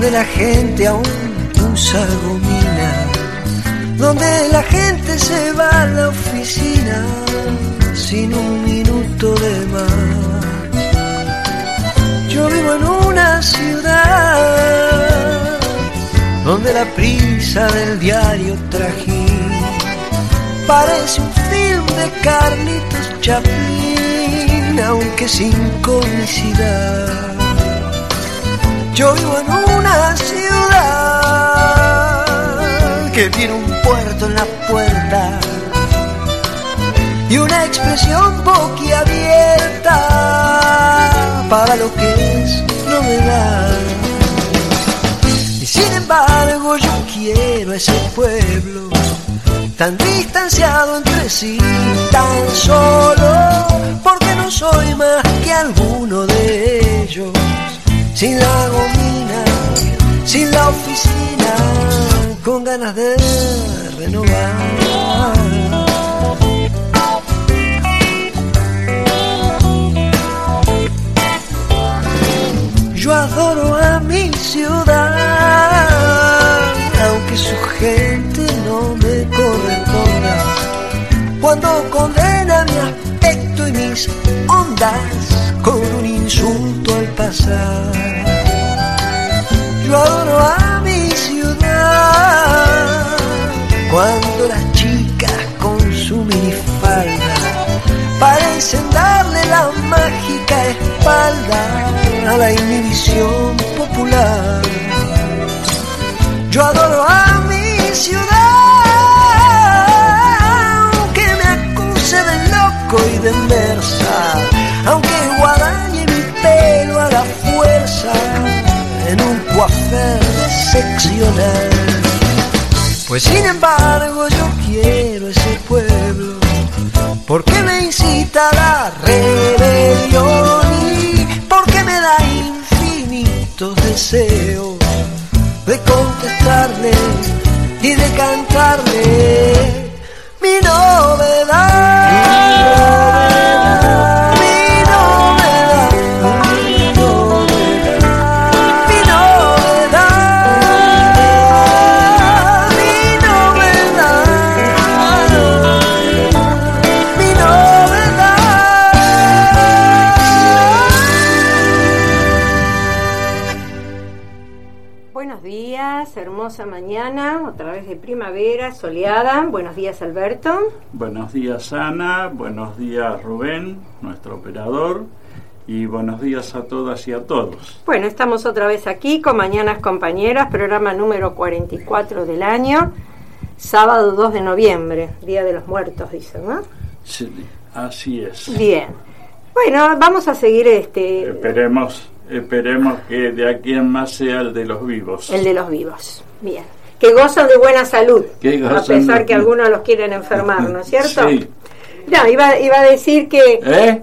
donde la gente aún usa gomina, donde la gente se va a la oficina sin un minuto de más. Yo vivo en una ciudad donde la prisa del diario trajín parece un film de Carlitos Chaplin, aunque sin comicidad. Yo vivo en una ciudad que tiene un puerto en la puerta y una expresión boquiabierta para lo que es novedad. Y sin embargo yo quiero ese pueblo tan distanciado entre sí, tan solo, porque no soy más que alguno de ellos, sin la gomina, sin la oficina, con ganas de renovar. Yo adoro a mi ciudad, aunque su gente no me corresponda. Cuando condena mi aspecto y mis ondas con insulto al pasar. Yo adoro a mi ciudad, cuando las chicas con su minifalda parecen darle la mágica espalda a la inhibición popular. Yo adoro a Pues sin embargo yo quiero ese pueblo porque me incita a la rebelión y porque me da infinitos deseos de contestarle y de cantarle de primavera, soleada. Buenos días, Alberto. Buenos días Ana, buenos días Rubén, nuestro operador, y buenos días a todas y a todos. Bueno, estamos otra vez aquí con Mañanas Compañeras, programa número 44 del año, sábado 2 de noviembre, Día de los Muertos, dicen, ¿no? Sí, así es. Bien. Bueno, vamos a seguir este Esperemos, esperemos que de aquí en más sea el de los vivos. el de los vivos. Bien. Que gozan de buena salud, a pesar que algunos los quieren enfermar, ¿no es cierto? Sí. No, iba, iba a decir que ¿Eh?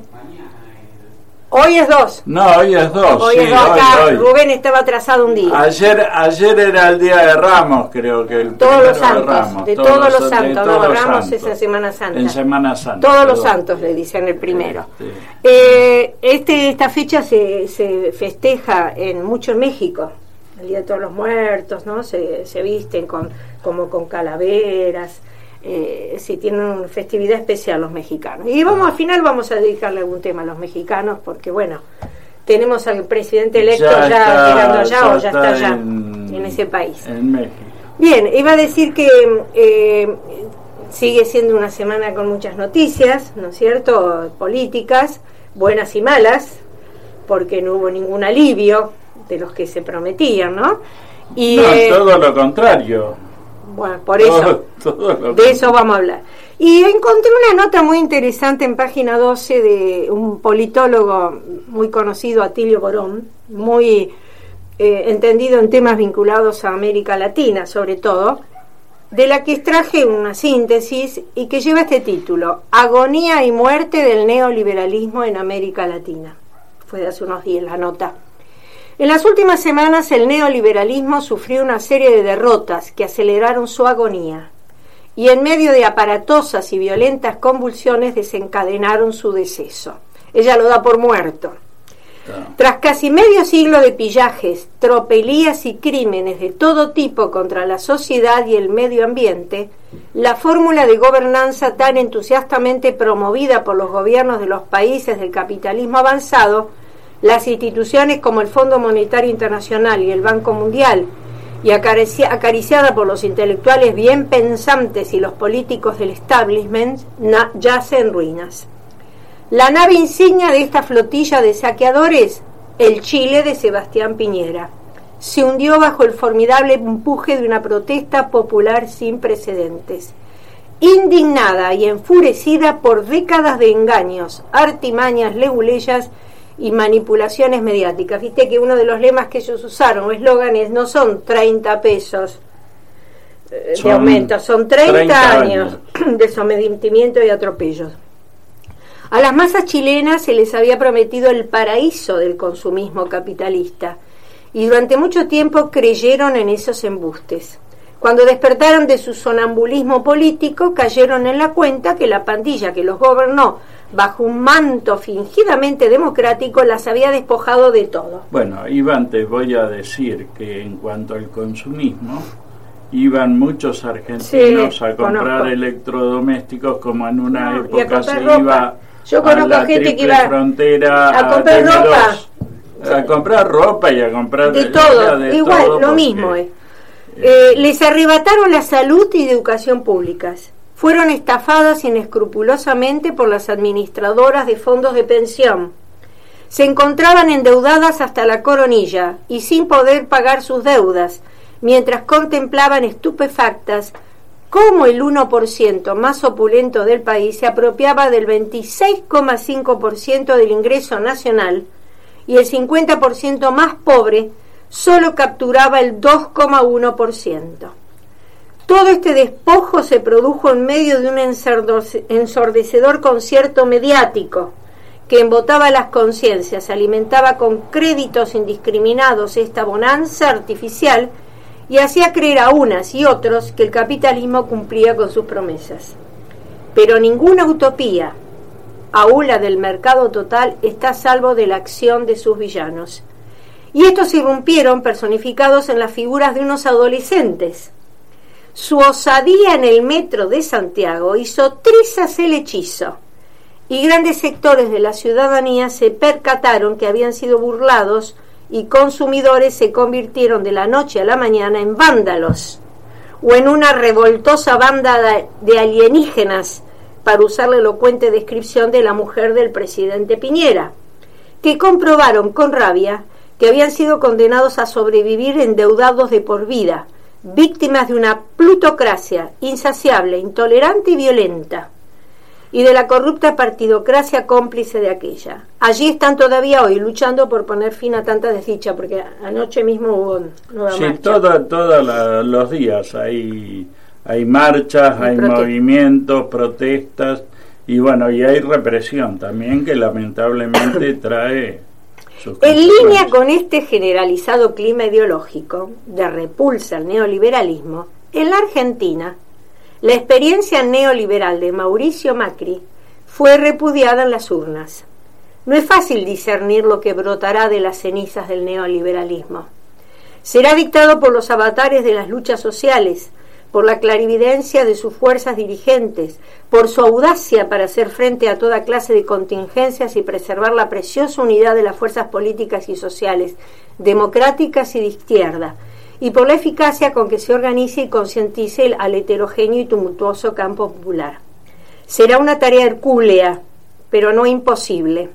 hoy es 2. No, hoy es dos. Hoy sí, es 2 acá. hoy. Rubén estaba atrasado un día. Ayer, ayer era el día de Ramos, creo que el Todos los de santos, Ramos, de todos los santos, todos no, los Ramos santos. es en Semana Santa. En Semana Santa. Todos los santos le dicen el primero. Este, Eh, este, esta fecha se, se festeja en mucho en México, el Día de Todos los Muertos, ¿no? Se, se visten con, como con calaveras, eh, sí, tienen una festividad especial los mexicanos. Y vamos al final vamos a dedicarle algún tema a los mexicanos, porque bueno, tenemos al presidente electo ya, está- llegando allá o ya está allá en, en ese país. En México. Bien, iba a decir que eh, sigue siendo una semana con muchas noticias, ¿no es cierto? Políticas, buenas y malas, porque no hubo ningún alivio de los que se prometían, ¿no? Y no, eh, todo lo contrario. Bueno, por eso, Todo- todo lo de eso vamos a hablar. Y encontré una nota muy interesante en página 12 de un politólogo muy conocido, Atilio Borón, muy eh, entendido en temas vinculados a América Latina, sobre todo, de la que extraje una síntesis y que lleva este título, Agonía y muerte del neoliberalismo en América Latina. Fue de hace unos días la nota. En las últimas semanas el neoliberalismo sufrió una serie de derrotas que aceleraron su agonía y en medio de aparatosas y violentas convulsiones desencadenaron su deceso. Ella lo da por muerto. Tras casi medio siglo de pillajes, tropelías y crímenes de todo tipo contra la sociedad y el medio ambiente, la fórmula de gobernanza tan entusiastamente promovida por los gobiernos de los países del capitalismo avanzado, las instituciones como el Fondo Monetario Internacional y el Banco Mundial, y acaricia- acariciada por los intelectuales bien pensantes y los políticos del establishment, yace en ruinas. La nave insignia de esta flotilla de saqueadores, el Chile de Sebastián Piñera, se hundió bajo el formidable empuje de una protesta popular sin precedentes. Indignada y enfurecida por décadas de engaños, artimañas, leguleyas y manipulaciones mediáticas. Viste que uno de los lemas que ellos usaron, o eslóganes, no son 30 pesos eh, de aumento, son 30, 30 años de sometimiento y atropellos. A las masas chilenas se les había prometido el paraíso del consumismo capitalista y durante mucho tiempo creyeron en esos embustes. Cuando despertaron de su sonambulismo político, cayeron en la cuenta que la pandilla que los gobernó bajo un manto fingidamente democrático las había despojado de todo. Bueno, Iván, te voy a decir que en cuanto al consumismo, iban muchos argentinos Sí, a comprar conozco. electrodomésticos como en una No, época se ropa. iba Yo a la gente que triple iba frontera a comprar TV2, ropa. a comprar ropa y a comprar de era todo, de igual, todo lo mismo es. Eh, les arrebataron la salud y educación públicas. Fueron estafadas inescrupulosamente por las administradoras de fondos de pensión. Se encontraban endeudadas hasta la coronilla y sin poder pagar sus deudas, mientras contemplaban estupefactas cómo el 1% más opulento del país se apropiaba del 26,5% del ingreso nacional y el 50% más pobre solo capturaba el 2,1%. Todo este despojo se produjo en medio de un ensordecedor concierto mediático que embotaba las conciencias, alimentaba con créditos indiscriminados esta bonanza artificial y hacía creer a unas y otros que el capitalismo cumplía con sus promesas. Pero ninguna utopía, aún la del mercado total, está a salvo de la acción de sus villanos. Y estos irrumpieron personificados en las figuras de unos adolescentes. Su osadía en el metro de Santiago hizo trizas el hechizo, y grandes sectores de la ciudadanía se percataron que habían sido burlados y consumidores se convirtieron de la noche a la mañana en vándalos o en una revoltosa banda de- alienígenas, para usar la elocuente descripción de la mujer del presidente Piñera, que comprobaron con rabia que habían sido condenados a sobrevivir endeudados de por vida, víctimas de una plutocracia insaciable, intolerante y violenta, y de la corrupta partidocracia cómplice de aquella. Allí están todavía hoy luchando por poner fin a tanta desdicha, porque anoche mismo hubo nueva Sí, todos los días hay, hay marchas, Hay movimientos, protestas y bueno, y hay represión también que lamentablemente trae En línea con este generalizado clima ideológico de repulsa al neoliberalismo, en la Argentina, la experiencia neoliberal de Mauricio Macri fue repudiada en las urnas. No es fácil discernir lo que brotará de las cenizas del neoliberalismo. Será dictado por los avatares de las luchas sociales, por la clarividencia de sus fuerzas dirigentes, por su audacia para hacer frente a toda clase de contingencias y preservar la preciosa unidad de las fuerzas políticas y sociales, democráticas y de izquierda, y por la eficacia con que se organice y concientice al heterogéneo y tumultuoso campo popular. Será una tarea hercúlea, pero no imposible.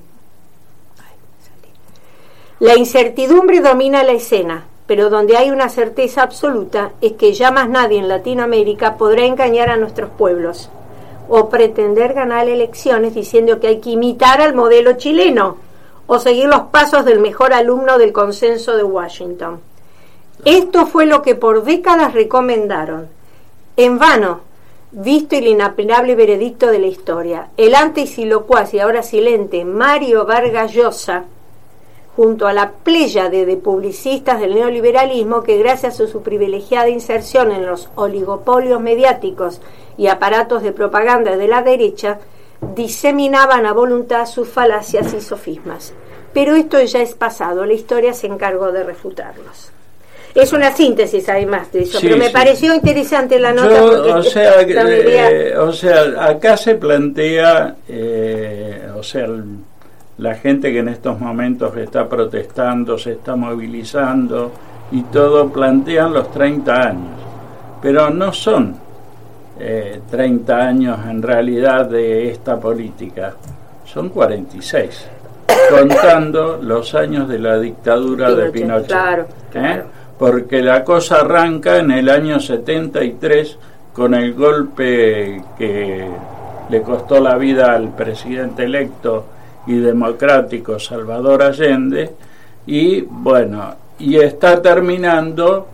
La incertidumbre domina la escena pero donde hay una certeza absoluta es que ya más nadie en Latinoamérica podrá engañar a nuestros pueblos o pretender ganar elecciones diciendo que hay que imitar al modelo chileno o seguir los pasos del mejor alumno del consenso de Washington. Esto fue lo que por décadas recomendaron. En vano, visto el inapelable veredicto de la historia, el antes y locuaz y ahora silente Mario Vargas Llosa, junto a la pléyade de publicistas del neoliberalismo que gracias a su privilegiada inserción en los oligopolios mediáticos y aparatos de propaganda de la derecha, diseminaban a voluntad sus falacias y sofismas. Pero esto ya es pasado, la historia se encargó de refutarlos. Es una síntesis además de eso, Sí, pero me sí. pareció interesante la nota. Yo, o, sea, eh, o sea, acá se plantea, eh, o sea, el- la gente que en estos momentos está protestando, se está movilizando y todo, plantean los 30 años, pero no son eh, 30 años en realidad de esta política, son 46, contando los años de la dictadura de Pinochet, claro, ¿eh? claro. porque la cosa arranca en el año 73 con el golpe que le costó la vida al presidente electo y democrático Salvador Allende y bueno, y está terminando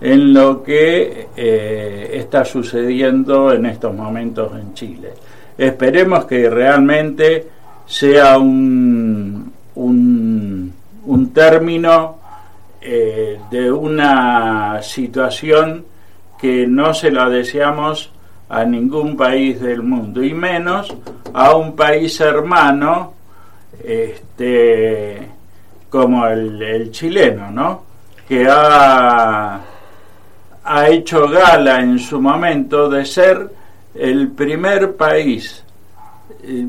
en lo que eh, está sucediendo en estos momentos en Chile. Esperemos que realmente sea un, un, término eh, de una situación que no se la deseamos a ningún país del mundo y menos a un país hermano este como el, el chileno no que ha ha hecho gala en su momento de ser el primer país eh,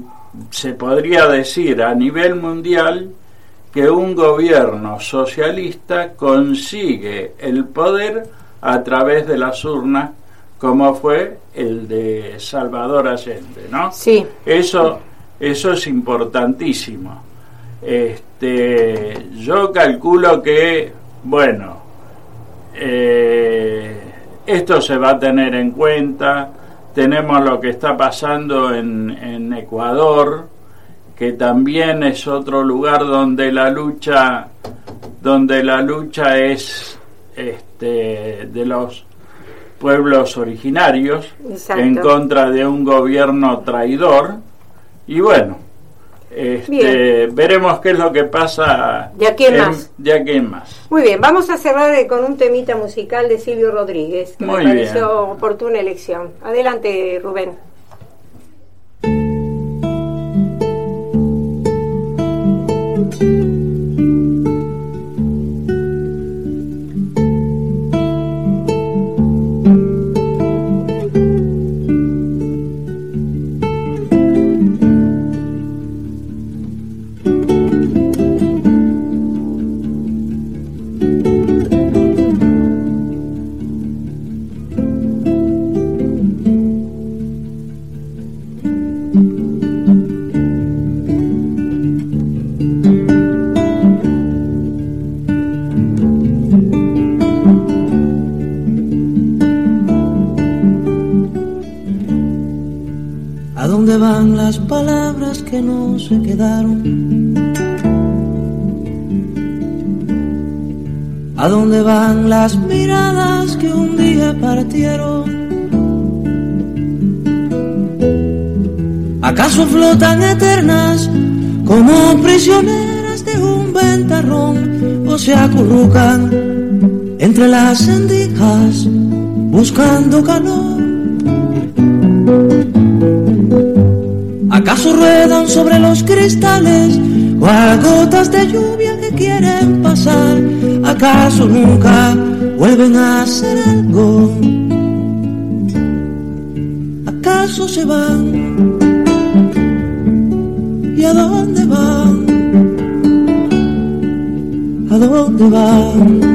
se podría decir a nivel mundial que un gobierno socialista consigue el poder a través de las urnas como fue el de Salvador Allende, ¿no? Sí, Eso, eso es importantísimo. Este, yo calculo que, bueno, eh, esto se va a tener en cuenta. Tenemos lo que está pasando en, en Ecuador, que también es otro lugar donde la lucha, donde la lucha es este, de los pueblos originarios Exacto. en contra de un gobierno traidor y bueno este, veremos qué es lo que pasa De aquí en más. de aquí en más Muy bien, vamos a cerrar eh, con un temita musical de Silvio Rodríguez, que Muy me pareció bien. oportuna elección. Adelante, Rubén. ¿A no se quedaron? ¿A dónde van las miradas que un día partieron? ¿Acaso flotan eternas como prisioneras de un ventarrón o se acurrucan entre las sendijas buscando calor? Ruedan sobre los cristales o a gotas de lluvia que quieren pasar? ¿Acaso nunca vuelven a hacer algo? ¿Acaso se van? ¿Y a dónde van? ¿A dónde van?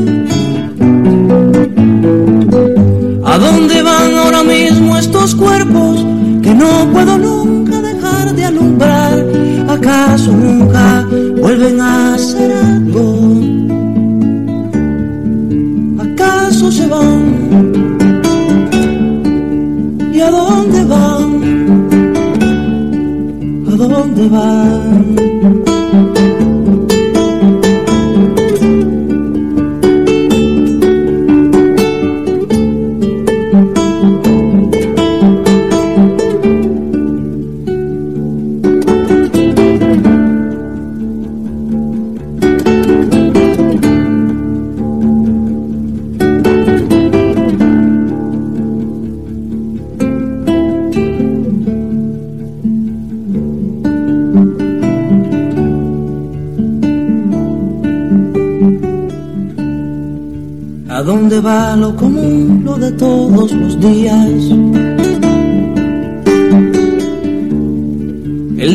Dónde van ahora mismo estos cuerpos que no puedo nunca dejar de alumbrar? ¿Acaso nunca vuelven a ser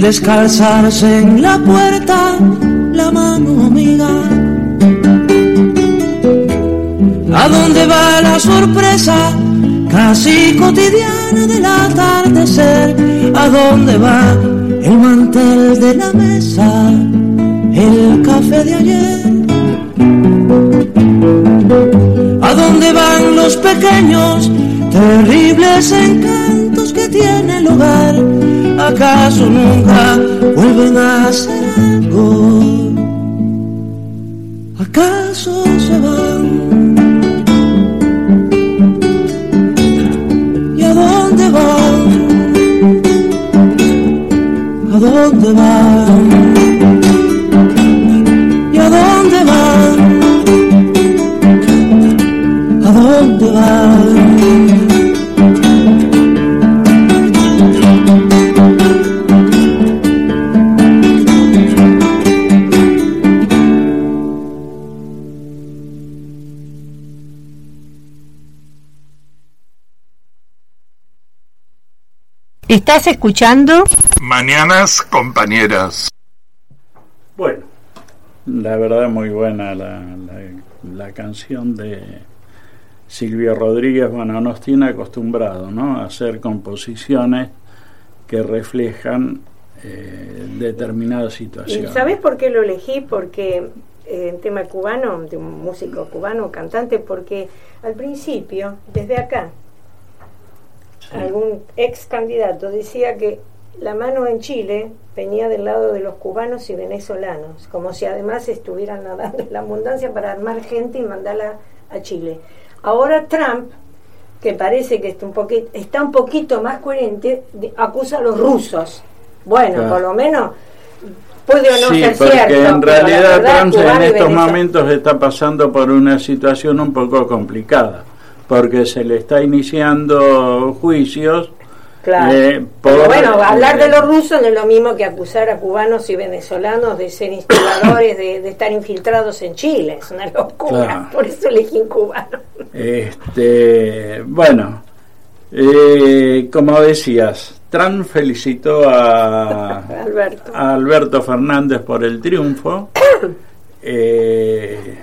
descalzarse en la puerta, la mano amiga. ¿A dónde va la sorpresa casi cotidiana del atardecer? ¿A dónde va el mantel de la mesa, el café de ayer? ¿A dónde van los pequeños, terribles encantos que tiene el hogar? ¿Acaso nunca vuelven a ser algo? ¿Acaso se van? ¿Y a dónde van? ¿A dónde van? ¿Estás escuchando? Mañanas compañeras. Bueno, la verdad muy buena la, la, la canción de Silvio Rodríguez. Bueno, nos tiene acostumbrado ¿no? a hacer composiciones que reflejan eh, determinadas ¿Y situaciones. sabes por qué lo elegí? Porque eh, en tema cubano, de un músico cubano, cantante, porque al principio, desde acá. Algún ex candidato decía que la mano en Chile venía del lado de los cubanos y venezolanos, como si además estuvieran nadando en la abundancia para armar gente y mandarla a Chile. Ahora Trump, que parece que está un, poquito, está un poquito más coherente, acusa a los rusos. Bueno, Claro. por lo menos puede o no sí, ser porque cierto. en realidad verdad, Trump en estos momentos está pasando por una situación un poco complicada, porque se le está iniciando juicios Claro. eh, Pero bueno, hablar de los rusos no es lo mismo que acusar a cubanos y venezolanos de ser instigadores, de, de estar infiltrados en Chile. Es una locura. Claro. Por eso elegí un cubano. Este, bueno, eh, como decías, Trump felicitó a, Alberto. a Alberto Fernández por el triunfo, eh,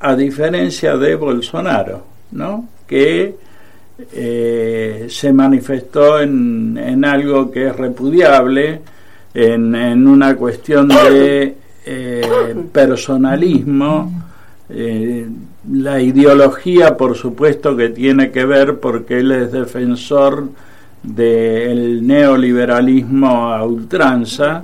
a diferencia de Bolsonaro, ¿no? que eh, se manifestó en, en algo que es repudiable, en, en una cuestión de eh, personalismo, eh, la ideología, por supuesto, que tiene que ver porque él es defensor del neoliberalismo a ultranza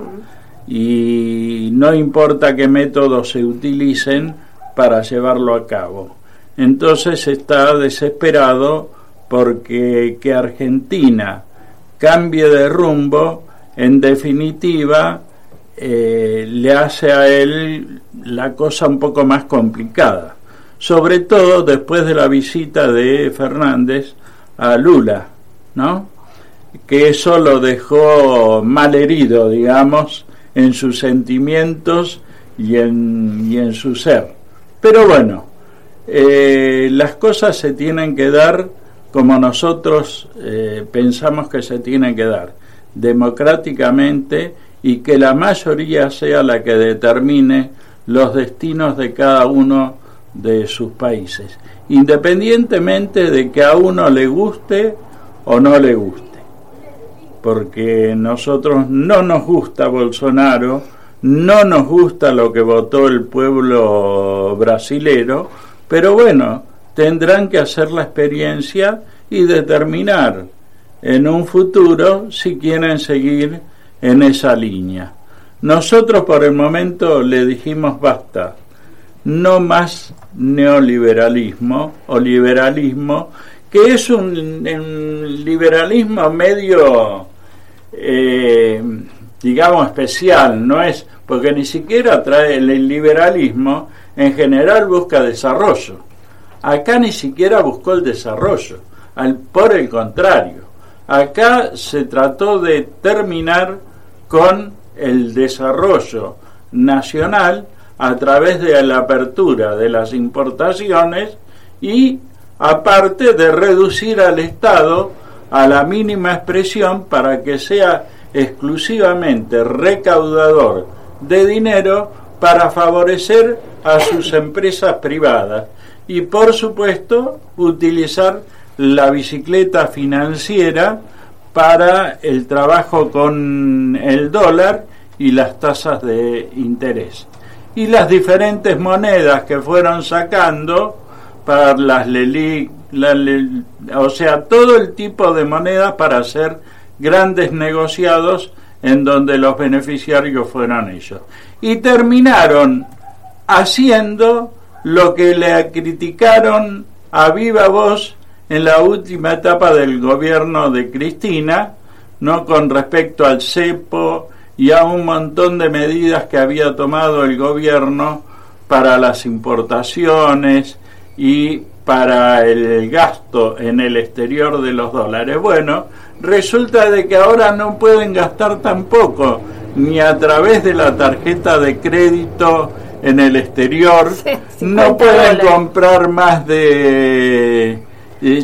y no importa qué métodos se utilicen para llevarlo a cabo. Entonces está desesperado porque que Argentina cambie de rumbo, en definitiva, eh, le hace a él la cosa un poco más complicada, sobre todo después de la visita de Fernández a Lula, ¿no? que eso lo dejó mal herido, digamos, en sus sentimientos y en, y en su ser. Pero bueno, eh, las cosas se tienen que dar como nosotros eh, pensamos que se tienen que dar, democráticamente y que la mayoría sea la que determine los destinos de cada uno de sus países, independientemente de que a uno le guste o no le guste. Porque nosotros no nos gusta Bolsonaro, no nos gusta lo que votó el pueblo brasilero, pero bueno, tendrán que hacer la experiencia y determinar en un futuro si quieren seguir en esa línea. Nosotros por el momento le dijimos basta, no más neoliberalismo o liberalismo, que es un, liberalismo medio, eh, digamos, especial, no es, porque ni siquiera trae el liberalismo, en general busca desarrollo. Acá ni siquiera buscó el desarrollo, al, por el contrario, acá se trató de terminar con el desarrollo nacional a través de la apertura de las importaciones y aparte de reducir al Estado a la mínima expresión para que sea exclusivamente recaudador de dinero para favorecer a sus empresas privadas y por supuesto utilizar la bicicleta financiera para el trabajo con el dólar y las tasas de interés. Y las diferentes monedas que fueron sacando para las LELIC, o sea, todo el tipo de monedas para hacer grandes negociados en donde los beneficiarios fueron ellos. Y terminaron haciendo lo que le criticaron a viva voz en la última etapa del gobierno de Cristina, no con respecto al cepo y a un montón de medidas que había tomado el gobierno para las importaciones y para el gasto en el exterior de los dólares. Bueno, resulta de que ahora no pueden gastar tampoco ni a través de la tarjeta de crédito en el exterior, no pueden comprar más de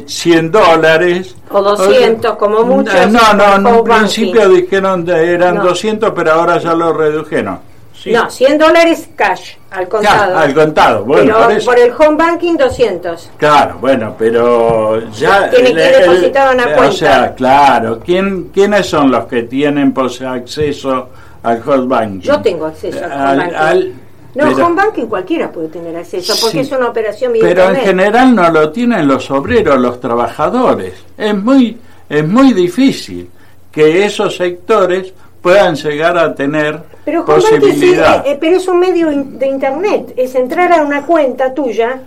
100 dólares. O 200, como mucho. No, no, en un principio dijeron que eran 200, pero ahora ya lo redujeron. No, 100 dólares cash, al contado. al contado, bueno. Pero por, el home banking 200. Claro, bueno, pero ya... Tiene que depositar una cuenta. O sea, claro, ¿quién, ¿quiénes son los que tienen pues, acceso al home banking? Yo tengo acceso al, home banking. No, home banking cualquiera puede tener acceso porque es una operación Pero en general no lo tienen los obreros, los trabajadores. Es muy, es muy difícil que esos sectores puedan llegar a tener pero posibilidad. Eh, pero es un medio de internet, es entrar a una cuenta tuya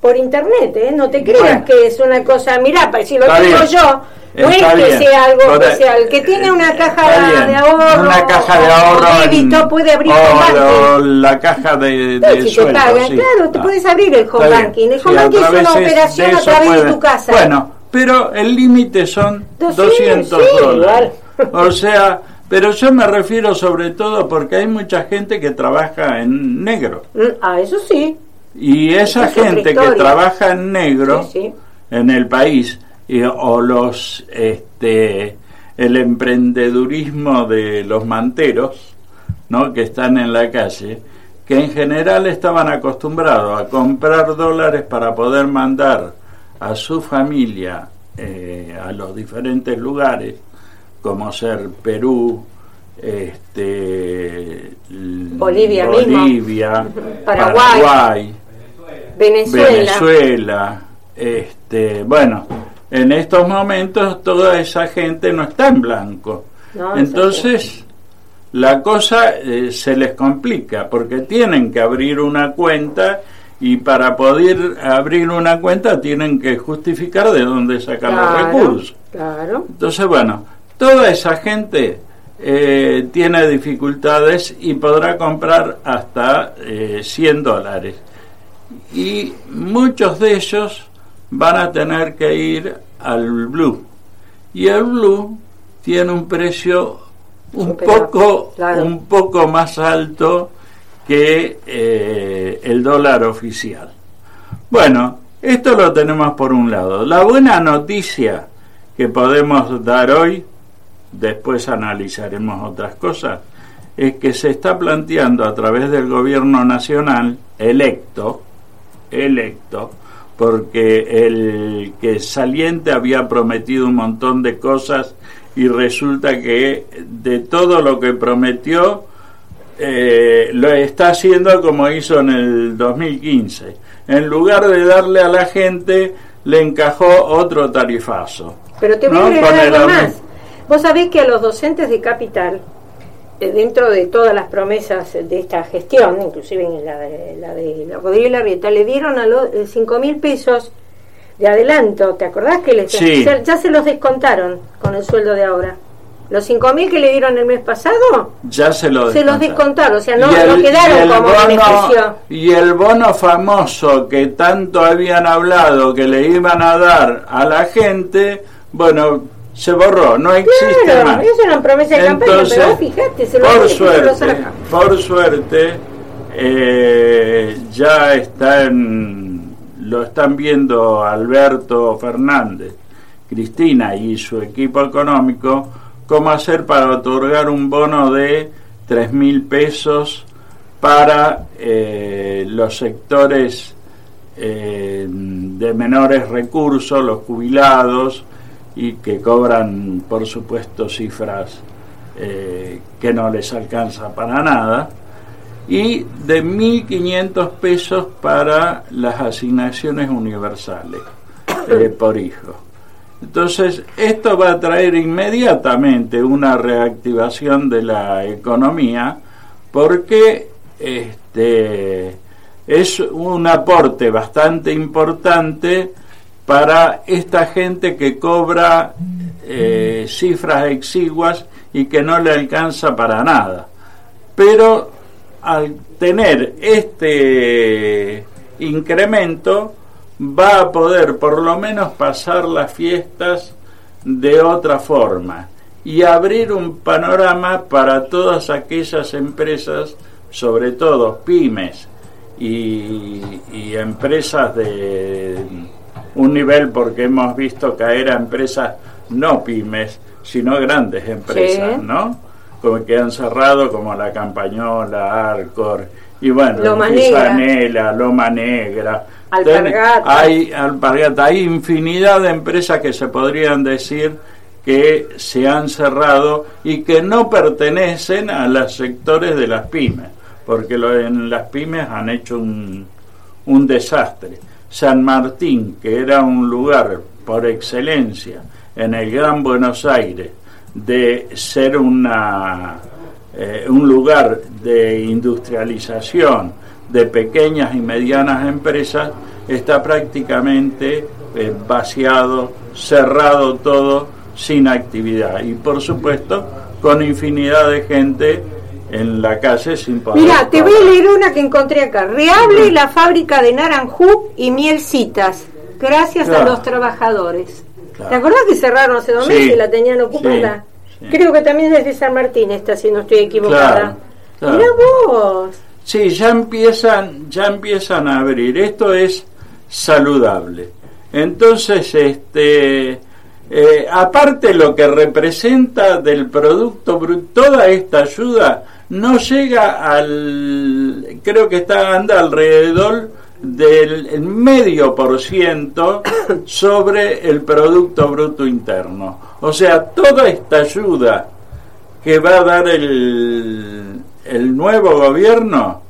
por internet, ¿eh? No te creas que es una cosa, mirá, si lo tengo yo, no es que sea algo especial, que tiene una caja de ahorro, una caja de ahorro, puede abrir o, la caja de, de si te pagan, claro, te puedes abrir el home banking. El home banking es una operación a través de tu casa. Bueno, pero el límite son 200, dólares. O sea, pero yo me refiero sobre todo porque hay mucha gente que trabaja en negro. Mm, ah, eso sí. Y esa gente que trabaja en negro en el país o los este el emprendedurismo de los manteros, ¿no? que están en la calle, que en general estaban acostumbrados a comprar dólares para poder mandar a su familia eh, a los diferentes lugares, como ser Perú, este, Bolivia, Bolivia Paraguay, Venezuela, Venezuela este, bueno, en estos momentos toda esa gente no está en blanco. Entonces, la cosa eh, se les complica porque tienen que abrir una cuenta y para poder abrir una cuenta tienen que justificar de dónde sacan los recursos. Claro. Entonces, bueno, toda esa gente eh, tiene dificultades y podrá comprar hasta 100 eh, dólares. Y muchos de ellos van a tener que ir al blue. Y el blue tiene un precio un poco claro. un poco más alto que eh, el dólar oficial. Bueno, esto lo tenemos por un lado. La buena noticia que podemos dar hoy, después analizaremos otras cosas, es que se está planteando a través del gobierno nacional electo, electo, porque el que saliente había prometido un montón de cosas y resulta que de todo lo que prometió eh, lo está haciendo como hizo en el 2015. En lugar de darle a la gente, le encajó otro tarifazo. Pero te voy ¿no? a agregar algo más. Vos sabés que a los docentes de Capital, eh, dentro de todas las promesas de esta gestión, inclusive en la de, la de la Rodríguez Larrieta, le dieron a los 5 mil pesos de adelanto. ¿Te acordás que les, Sí. ya, ya se los descontaron con el sueldo de ahora? Los 5 mil que le dieron el mes pasado, Ya se lo se los descontaron. O sea, no, el- no quedaron como bono- beneficio. Y el bono famoso que tanto habían hablado que le iban a dar a la gente, bueno, se borró, no existe Claro, más. eso era una promesa de campaña, Entonces, pero vos fijate, se lo por se lo suerte, por suerte, eh, ya está en- lo están viendo Alberto Fernández, Cristina y su equipo económico, cómo hacer para otorgar un bono de tres mil pesos para eh, los sectores eh, de menores recursos, los jubilados, y que cobran, por supuesto, cifras eh, que no les alcanza para nada, y de 1.500 pesos para las asignaciones universales eh, por hijo. Entonces, esto va a traer inmediatamente una reactivación de la economía porque este, es un aporte bastante importante para esta gente que cobra eh, cifras exiguas y que no le alcanza para nada. Pero al tener este incremento va a poder por lo menos pasar las fiestas de otra forma y abrir un panorama para todas aquellas empresas, sobre todo pymes y, y empresas de un nivel, porque hemos visto caer a empresas no pymes, sino grandes empresas, Sí. ¿no? Como que han cerrado, como la Campañola, Arcor, y bueno, Loma Pisanela, Loma Negra. Alpargata. Ten- Hay, alpargata. hay infinidad de empresas que se podrían decir que se han cerrado y que no pertenecen a los sectores de las pymes, porque lo- en las pymes han hecho un, un desastre. San Martín, que era un lugar por excelencia en el Gran Buenos Aires de ser una, eh, un lugar de industrialización de pequeñas y medianas empresas, está prácticamente eh, vaciado, cerrado todo, sin actividad. Y por supuesto, con infinidad de gente en la calle sin poder. Mira, te voy a leer una que encontré acá. Reable la fábrica de naranjú y mielcitas, gracias a los trabajadores. Claro. ¿Te acordás que cerraron hace dos Sí, meses y la tenían ocupada? sí, sí. Creo que también es de San Martín esta, si no estoy equivocada. Claro. Mirá vos. Sí, ya empiezan, ya empiezan a abrir. Esto es saludable. Entonces, este, eh, aparte lo que representa del producto bruto, toda esta ayuda no llega al, creo que está anda alrededor del el medio por ciento sobre el producto bruto interno. O sea, toda esta ayuda que va a dar el, el nuevo gobierno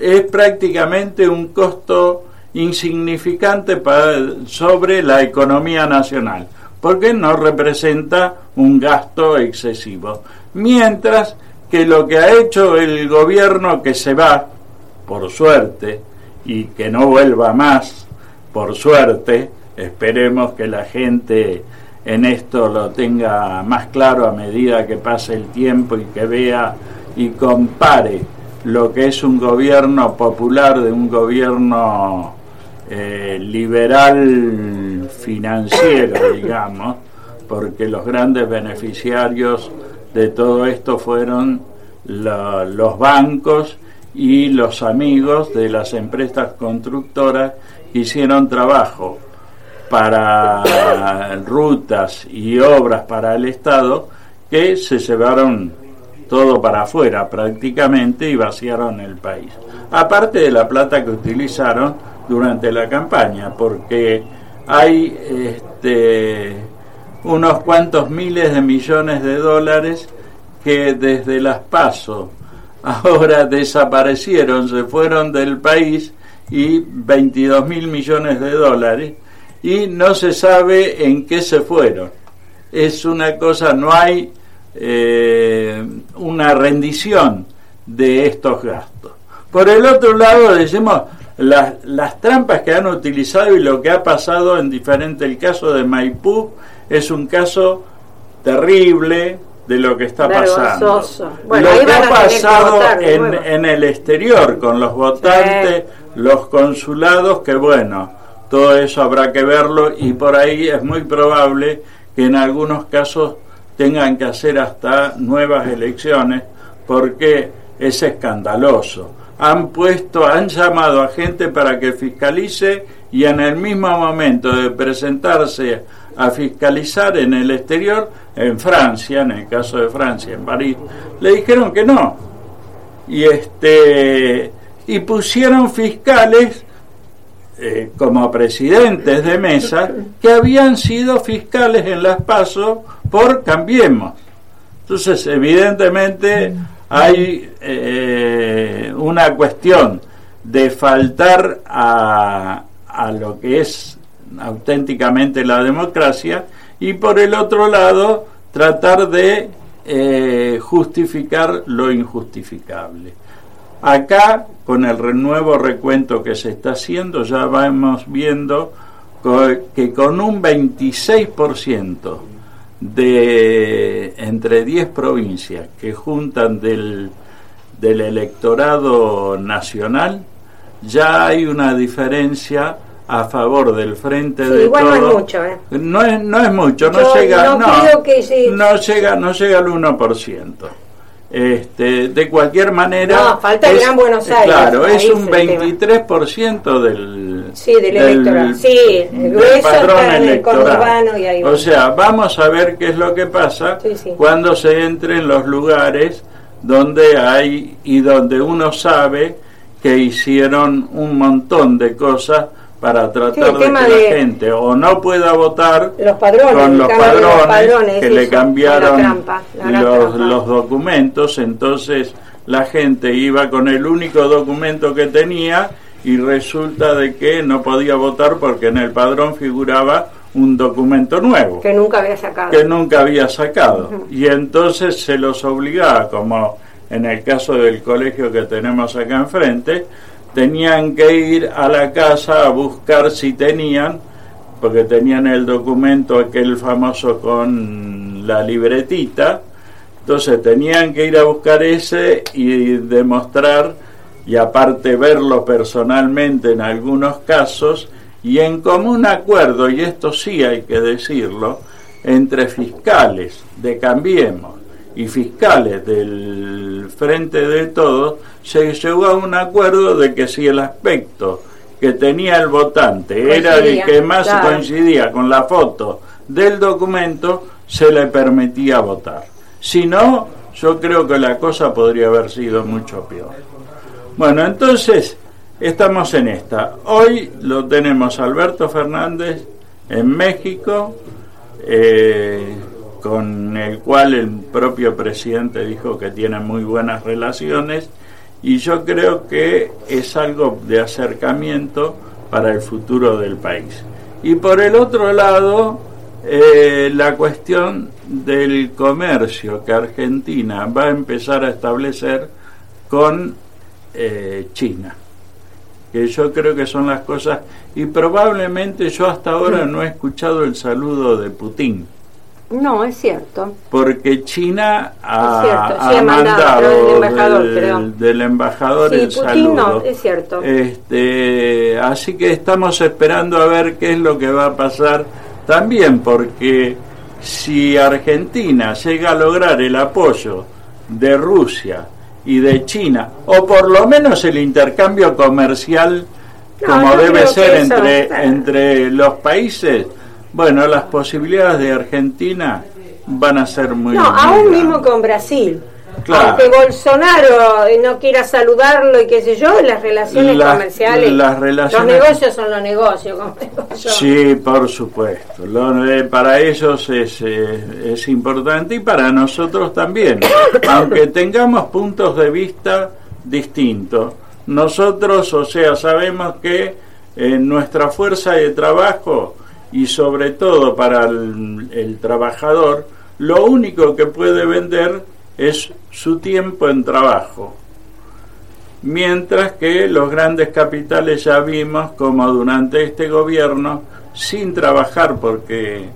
es prácticamente un costo insignificante para, sobre la economía nacional, porque no representa un gasto excesivo. Mientras que lo que ha hecho el gobierno que se va, por suerte, y que no vuelva más, por suerte, esperemos que la gente en esto lo tenga más claro a medida que pase el tiempo y que vea y compare lo que es un gobierno popular de un gobierno eh, liberal financiero, digamos, porque los grandes beneficiarios de todo esto fueron los bancos y los amigos de las empresas constructoras que hicieron trabajo para rutas y obras para el Estado que se llevaron todo para afuera prácticamente y vaciaron el país. Aparte de la plata que utilizaron durante la campaña, porque hay este, unos cuantos miles de millones de dólares que desde las PASO ahora desaparecieron, se fueron del país y 22 mil millones de dólares y no se sabe en qué se fueron. Es una cosa, no hay eh, una rendición de estos gastos. Por el otro lado, decimos, las, las trampas que han utilizado y lo que ha pasado en diferente, el caso de Maipú es un caso terrible de lo que está pasando. Bueno, lo que ha que pasado votar en, en el exterior con los votantes, los consulados, que bueno, todo eso habrá que verlo y por ahí es muy probable que en algunos casos tengan que hacer hasta nuevas elecciones porque es escandaloso. Han puesto, han llamado a gente para que fiscalice y en el mismo momento de presentarse a fiscalizar en el exterior, en Francia, en el caso de Francia, en París, le dijeron que no. Y este y pusieron fiscales eh, como presidentes de mesa que habían sido fiscales en las pasos por Cambiemos. Entonces, evidentemente hay eh, una cuestión de faltar a, a lo que es auténticamente la democracia y por el otro lado tratar de eh, justificar lo injustificable. Acá, con el renuevo recuento que se está haciendo, ya vamos viendo que con un 26% de entre 10 provincias que juntan del, del electorado nacional, ya hay una diferencia a favor del frente Sí, de igual no es Todos. mucho, ¿eh? No es, no es mucho, no Yo llega, no no, creo que sí. no llega, no llega al 1%. Este, de cualquier manera, No, falta el Gran Buenos Aires, Claro, es un el tema. 23% del, Sí, del electorado. Sí, el del grueso padrón está en el electoral. conurbano y ahí va. O sea, vamos a ver qué es lo que pasa Sí, sí. cuando se entre en los lugares donde hay y donde uno sabe que hicieron un montón de cosas para tratar Sí, de que la de- gente o no pueda votar Los padrones, con los padrones, los padrones, que le cambiaron trampa, los, los documentos, entonces la gente iba con el único documento que tenía y resulta de que no podía votar porque en el padrón figuraba un documento nuevo que nunca había sacado. que nunca había sacado. Y entonces se los obligaba como en el caso del colegio que tenemos acá enfrente tenían que ir a la casa a buscar si tenían porque tenían el documento aquel famoso con la libretita. Entonces tenían que ir a buscar ese y demostrar y aparte verlo personalmente en algunos casos. Y en común acuerdo, y esto sí hay que decirlo, entre fiscales de Cambiemos y fiscales del Frente de Todos, se llegó a un acuerdo de que si el aspecto que tenía el votante era el que más claro. coincidía con la foto del documento, se le permitía votar. Si no, yo creo que la cosa podría haber sido mucho peor. Bueno, entonces estamos en esta. Hoy lo tenemos Alberto Fernández en México, eh, con el cual el propio presidente dijo que tiene muy buenas relaciones y yo creo que es algo de acercamiento para el futuro del país. Y por el otro lado, eh, la cuestión del comercio que Argentina va a empezar a establecer con eh, China, que yo creo que son las cosas, y probablemente yo hasta ahora no he escuchado el saludo de Putin, No, es cierto. porque China ha, Es cierto, sí, ha mandado, del embajador, del, embajador Sí, el Putin saludo. no, es cierto. Este, así que estamos esperando a ver qué es lo que va a pasar también, porque si Argentina llega a lograr el apoyo de Rusia y de China, o por lo menos el intercambio comercial No, como debe ser entre, entre los países, bueno, las posibilidades de Argentina van a ser muy No, aún grandes. mismo con Brasil. Claro. Aunque Bolsonaro eh, no quiera saludarlo y qué sé yo, las relaciones Las- comerciales, las relaciones- los negocios son los negocios, como digo yo. Sí, por supuesto. Lo- eh, para ellos es, eh, es importante y para nosotros también. Aunque tengamos puntos de vista distintos, nosotros, o sea, sabemos que en nuestra fuerza de trabajo y sobre todo para el, el trabajador, lo único que puede vender es su tiempo en trabajo mientras que los grandes capitales ya vimos como durante este gobierno, sin trabajar, porque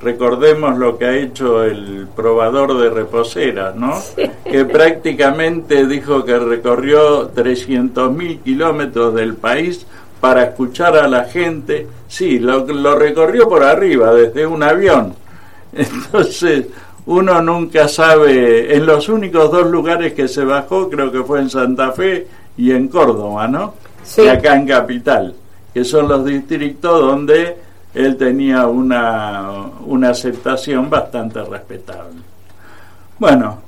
recordemos lo que ha hecho el probador de reposeras, ¿no? Que prácticamente dijo que recorrió 300.000 kilómetros del país para escuchar a la gente. Sí, lo, lo recorrió por arriba, desde un avión. Entonces, uno nunca sabe, en los únicos dos lugares que se bajó, creo que fue en Santa Fe y en Córdoba, ¿no? Sí. Y acá en Capital, que son los distritos donde él tenía una, una aceptación bastante respetable. Bueno,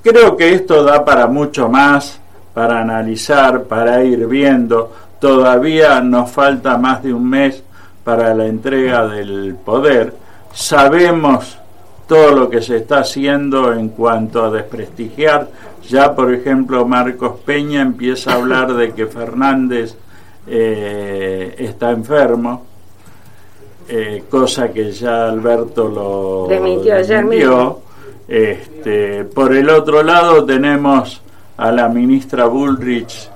creo que esto da para mucho más, para analizar, para ir viendo. Todavía nos falta más de un mes para la entrega del poder. Sabemos todo lo que se está haciendo en cuanto a desprestigiar. Ya, por ejemplo, Marcos Peña empieza a hablar de que Fernández eh, está enfermo, eh, cosa que ya Alberto lo desmintió. mismo. Este, por el otro lado tenemos a la ministra Bullrich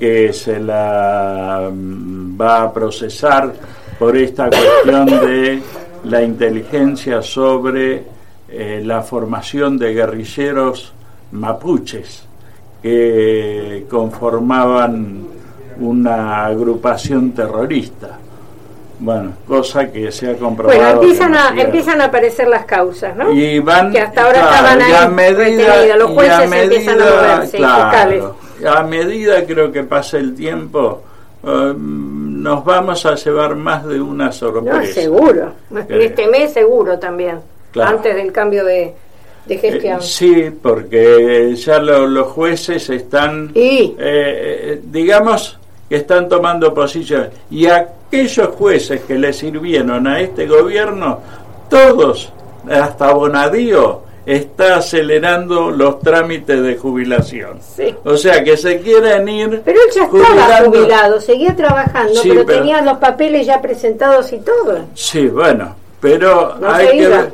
que se la mm, va a procesar por esta cuestión de la inteligencia sobre eh, la formación de guerrilleros mapuches que conformaban una agrupación terrorista. Bueno, cosa que se ha comprobado. Bueno, empiezan a, empiezan a aparecer las causas, ¿no? Y van, que hasta ahora claro, estaban y a ahí medida-. Los y a jueces empiezan a moverse, claro, fiscales. A medida creo que pasa el tiempo, eh, nos vamos a llevar más de una sorpresa. No, seguro. Creo. Este mes seguro también. Claro. Antes del cambio de, de gestión. Eh, sí, porque ya lo- los jueces están, Y- eh, digamos, que están tomando posición. Y aquellos jueces que le sirvieron a este gobierno, todos, hasta Bonadío, está acelerando los trámites de jubilación. Sí. O sea, que se quieren ir... Pero él ya estaba jubilando. jubilado, seguía trabajando, Sí, pero, pero- tenía los papeles ya presentados y todo. Sí, bueno, pero No hay que, ver,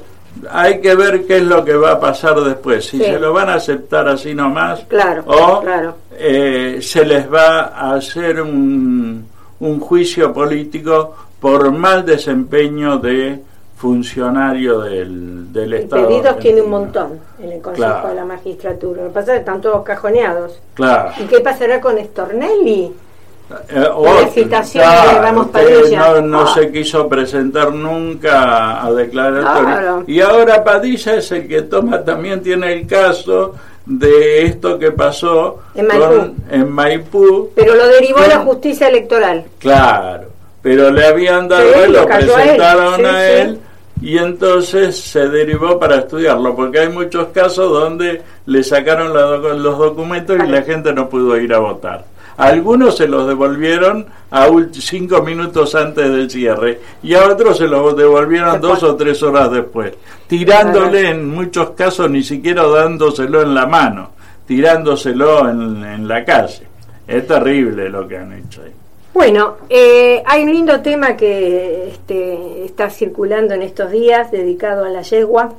hay que ver qué es lo que va a pasar después. Si Sí. se lo van a aceptar así nomás Claro, o claro. eh, se les va a hacer un, un juicio político por mal desempeño de funcionario del, del Y Estado. pedidos tiene un montón en el Consejo Claro. de la Magistratura. Lo que pasa es que están todos cajoneados. Claro. ¿Y qué pasará con Stornelli? Eh, La citación Ramos que Padilla. No, no Ah. se quiso presentar nunca a declarar. Claro. Y ahora Padilla es el que toma, también tiene el caso de esto que pasó En Maipú. con- en Maipú. Pero lo derivó la justicia electoral. Claro, pero le habían dado, Sí, él, lo a él, presentaron sí, a sí. Y entonces se derivó para estudiarlo, porque hay muchos casos donde le sacaron la los documentos y la gente no pudo ir a votar. Algunos se los devolvieron a cinco minutos antes del cierre y a otros se los devolvieron dos o tres horas después, tirándole en muchos casos ni siquiera dándoselo en la mano, tirándoselo en, en la calle. Es terrible lo que han hecho ahí. Bueno, eh, hay un lindo tema que este, está circulando en estos días dedicado a la yegua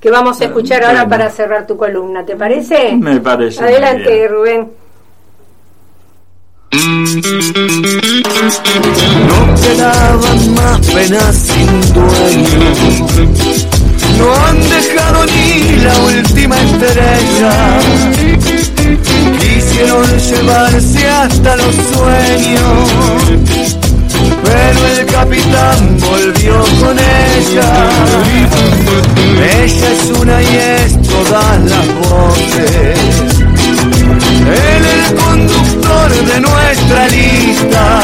que vamos a escuchar ahora bueno. para cerrar tu columna, ¿te parece? Me parece Adelante. Rubén. No quedaban más penas sin dueño. No han dejado ni la última estrella. Quisieron llevarse hasta los sueños, pero el capitán volvió con ella. Ella es una y es todas las voces. En el conductor de nuestra lista,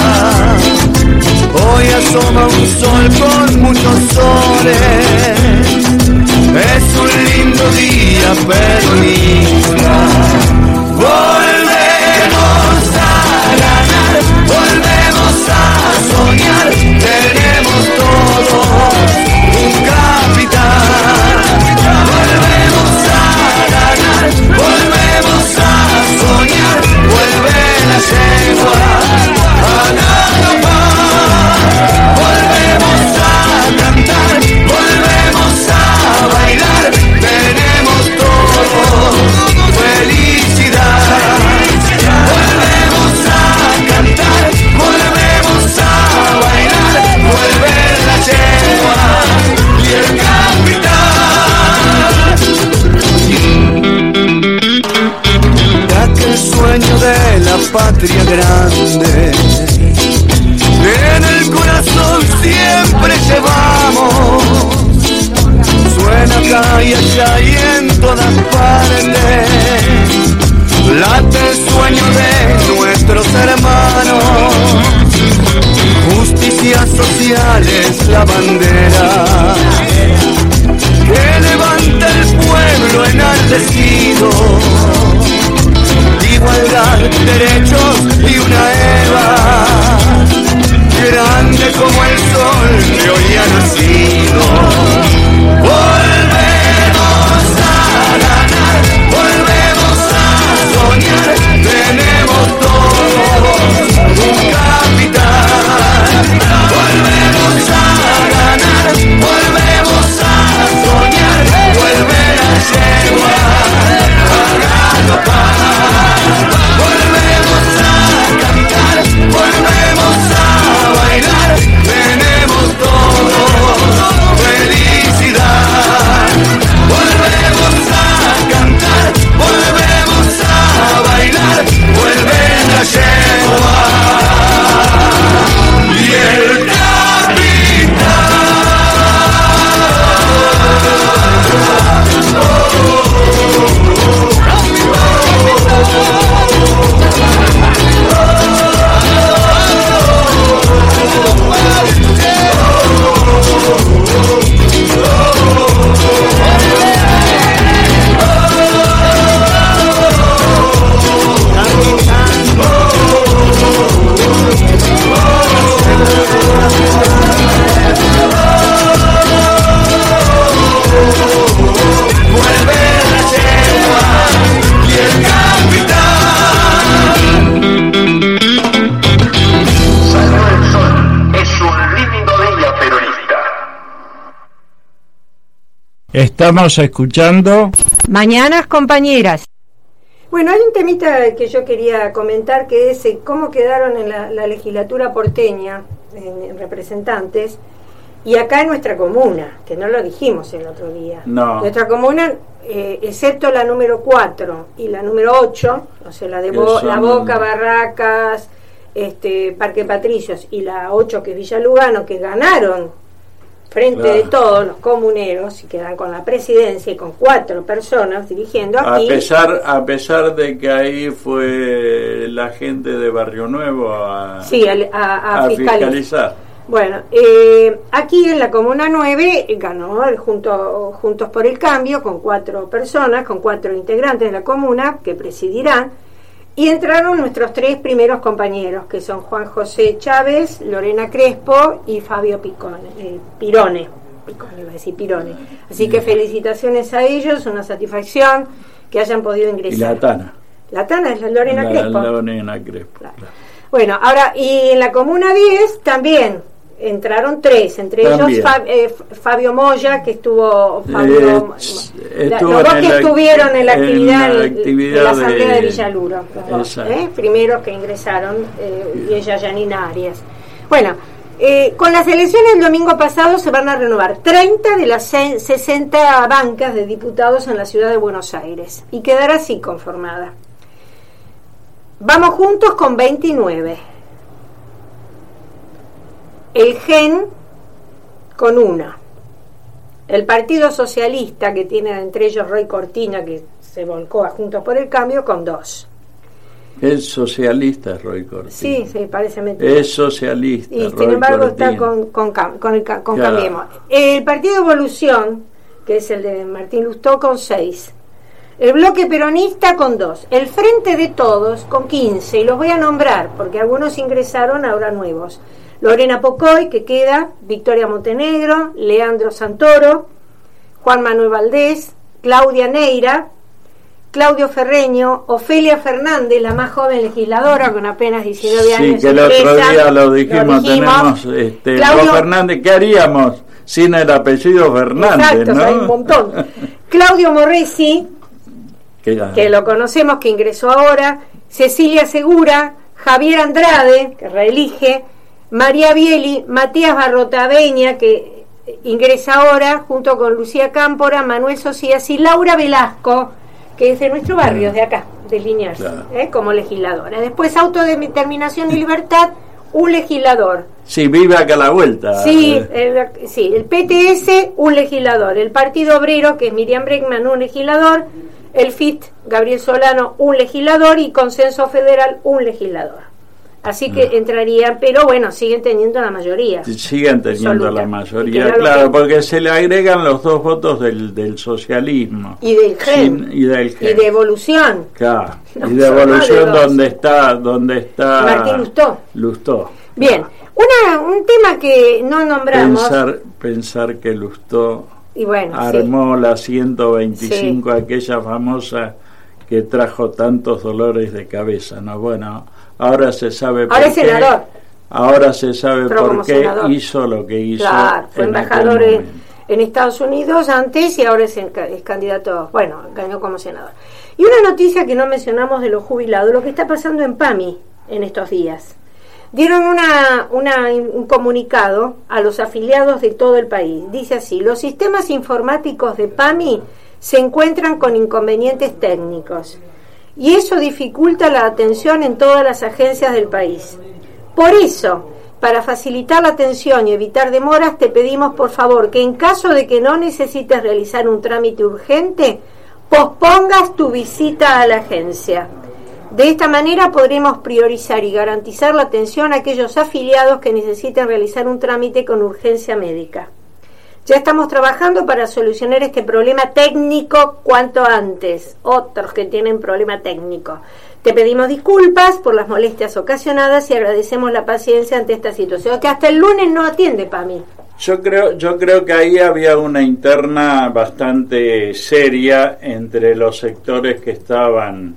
hoy asoma un sol con muchos soles. Es un lindo día peronista. Soñar. Tenemos todos Estamos escuchando Mañanas compañeras. Bueno, hay un temita que yo quería comentar que es eh, cómo quedaron en la, la legislatura porteña, en, en representantes, y acá en nuestra comuna, que no lo dijimos el otro día. No. Nuestra comuna, eh, excepto la número 4 y la número 8, o sea, la de Bo- son- La Boca, Barracas, este, Parque Patricios y la 8 que es Villa Lugano, que ganaron frente de todos los comuneros y quedan con la presidencia y con cuatro personas dirigiendo a aquí. pesar a pesar de que ahí fue la gente de Barrio Nuevo a, Sí, a, a a fiscalizar. fiscalizar. Bueno, eh, aquí en la Comuna 9 eh, ganó el Junto, Juntos por el Cambio con cuatro personas, con cuatro integrantes de la comuna que presidirán. Y entraron nuestros tres primeros compañeros, que son Juan José Chávez, Lorena Crespo y Fabio Picone, eh, Pirone. Picone, iba a decir Pirone. Así que felicitaciones a ellos, una satisfacción que hayan podido Y ingresar. la Tana. La Tana es la Lorena la, Crespo. Lorena Crespo. Claro. claro. Bueno, ahora, y en la Comuna 10 también entraron tres, entre También. ellos eh, Fabio Moya, que estuvo, Fabio, Eh, la- los dos en que la- estuvieron en la en actividad, la de- de, actividad la Asamblea de, de- Villaluro, los dos. ¿eh? primeros que ingresaron, y ella Janina Arias. Bueno, eh, con las elecciones del domingo pasado se van a renovar 30 de las se- 60 bancas de diputados en la ciudad de Buenos Aires y quedará así conformada. Vamos juntos con 29. El GEN con una. El Partido Socialista, que tiene entre ellos Roy Cortina, que se volcó a Juntos por el Cambio, con dos. Es socialista Roy Cortina. Sí, sí, parece mentira. Es socialista. Y Roy sin embargo está con, con, con, el con Claro. Cambiemos. El Partido Evolución, que es el de Martín Lustó, con 6. El Bloque Peronista con 2. El Frente de Todos con 15. Y los voy a nombrar porque algunos ingresaron ahora nuevos. Lorena Pocoy, que queda, Victoria Montenegro, Leandro Santoro, Juan Manuel Valdés, Claudia Neira, Claudio Ferreño, Ofelia Fernández, la más joven legisladora con apenas 19 Sí, años. que el otro día lo dijimos, tenemos este, Claudio- Fernández, ¿qué haríamos sin el apellido Fernández? Exacto, ¿no? hay un montón. Claudio Morresi, Que- que lo conocemos, que ingresó ahora, Cecilia Segura, Javier Andrade, que reelige, María Bieli, Matías Barrotaveña, que ingresa ahora, junto con Lucía Cámpora, Manuel Socias y Laura Velasco, que es de nuestro barrio, de acá, de Liniers, Claro. ¿eh? como legisladora. Después, Autodeterminación y Libertad, un legislador. Sí, vive acá a la vuelta. Sí, Eh, el, sí, el PTS, un legislador. El Partido Obrero, que es Miriam Bregman, un legislador. El FIT, Gabriel Solano, un legislador. Y Consenso Federal, un legislador. Así que Mm. entrarían, pero bueno, siguen teniendo la mayoría. Siguen teniendo Absoluta. la Y mayoría, claro, que- porque se le agregan los dos votos del, del socialismo. Y del GEN. Sin- y del Y GEN. de evolución. Claro, No, y de evolución donde está, donde está Martín Lustó. Lustó. Bien, una, un tema que no nombramos. Pensar, pensar que Lustó y bueno, sí. armó la 125, aquella famosa que trajo tantos dolores de cabeza, ¿no? Bueno, ahora se sabe Ahora por es qué. senador. Ahora se sabe por qué senador. hizo lo que hizo. Claro, fue en embajador en, Estados Unidos antes y ahora es, en es candidato, bueno, ganó como senador. Y una noticia que no mencionamos de los jubilados, lo que está pasando en PAMI en estos días. Dieron una, una- un comunicado a los afiliados de todo el país. Dice así, los sistemas informáticos de PAMI se encuentran con inconvenientes técnicos y eso dificulta la atención en todas las agencias del país. Por eso, para facilitar la atención y evitar demoras, te pedimos por favor que en caso de que no necesites realizar un trámite urgente, pospongas tu visita a la agencia. De esta manera podremos priorizar y garantizar la atención a aquellos afiliados que necesiten realizar un trámite con urgencia médica. Ya estamos trabajando para solucionar este problema técnico cuanto antes. Otros que tienen problema técnico. Te pedimos disculpas por las molestias ocasionadas y agradecemos la paciencia ante esta situación. Que hasta el lunes no atiende para mí. Yo creo, yo creo que ahí había una interna bastante seria entre los sectores que estaban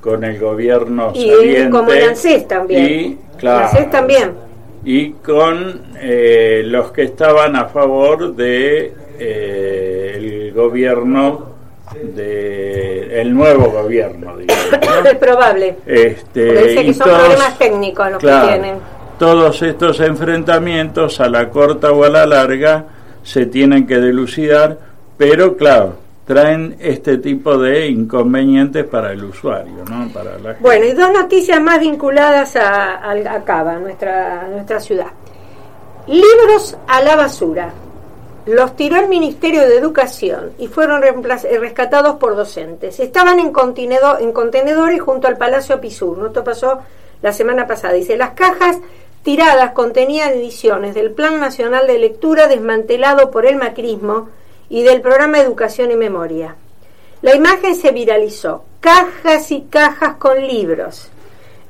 con el gobierno Y saliente como el ANSES también. y, claro, El ANSES también. Y con eh, los que estaban a favor de eh, el gobierno de el nuevo gobierno digamos, ¿no? es probable. Este, dice que son problemas técnicos los que tienen. Todos estos enfrentamientos a la corta o a la larga se tienen que delucidar, pero claro, traen este tipo de inconvenientes para el usuario, ¿no? Para la gente. Bueno, y dos noticias más vinculadas a, a, Cava, nuestra, nuestra ciudad. Libros a la basura. Los tiró el Ministerio de Educación y fueron eh, rescatados por docentes. Estaban en, contenedor, en contenedores junto al Palacio Pisur. Esto pasó la semana pasada. Dice, las cajas tiradas contenían ediciones del Plan Nacional de Lectura desmantelado por el macrismo y del programa Educación y Memoria. La imagen se viralizó. Cajas y cajas con libros.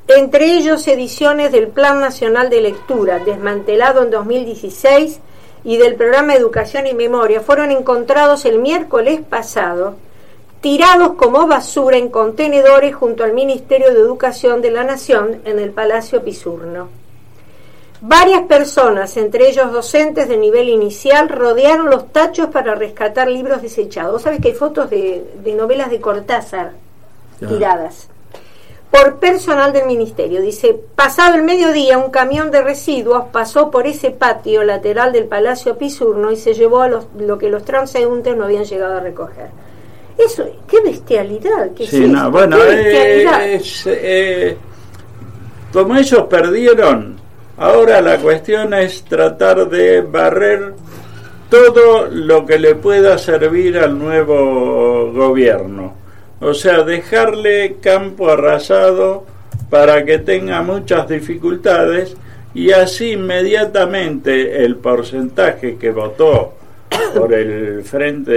Entre ellos ediciones del Plan Nacional de Lectura, desmantelado en 2016, y del programa Educación y Memoria, fueron encontrados el miércoles pasado, tirados como basura en contenedores junto al Ministerio de Educación de la Nación en el Palacio Pisurno. Varias personas, entre ellos docentes de nivel inicial, rodearon los tachos para rescatar libros desechados. Vos sabés que hay fotos de, de novelas de Cortázar tiradas por personal del ministerio. Dice, pasado el mediodía, un camión de residuos pasó por ese patio lateral del Palacio Pisurno y se llevó a los, lo que los transeúntes no habían llegado a recoger. Eso, qué bestialidad, qué Sí, es no, bueno, qué eh, bestialidad. es, eh, como ellos perdieron, ahora la cuestión es tratar de barrer todo lo que le pueda servir al nuevo gobierno. O sea, dejarle campo arrasado para que tenga muchas dificultades y así inmediatamente el porcentaje que votó por el frente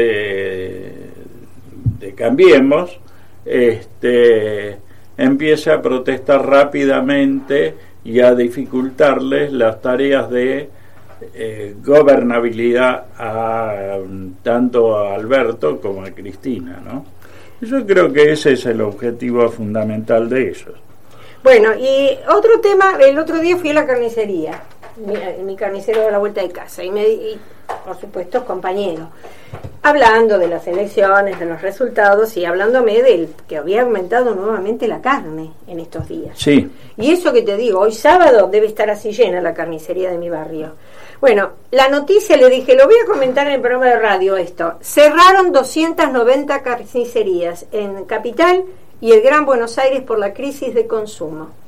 de Cambiemos este, empieza a protestar rápidamente y a dificultarles las tareas de eh, gobernabilidad a, tanto a Alberto como a Cristina, ¿no? Yo creo que ese es el objetivo fundamental de ellos. Bueno, y otro tema, el otro día fui a la carnicería, mi, mi carnicero de la vuelta de casa, y, me, y por supuesto compañero, hablando de las elecciones, de los resultados y hablándome del que había aumentado nuevamente la carne en estos días. Sí. Y eso que te digo, hoy sábado debe estar así llena la carnicería de mi barrio. Bueno, la noticia le dije, lo voy a comentar en el programa de radio esto. Cerraron 290 carnicerías en Capital y el Gran Buenos Aires por la crisis de consumo.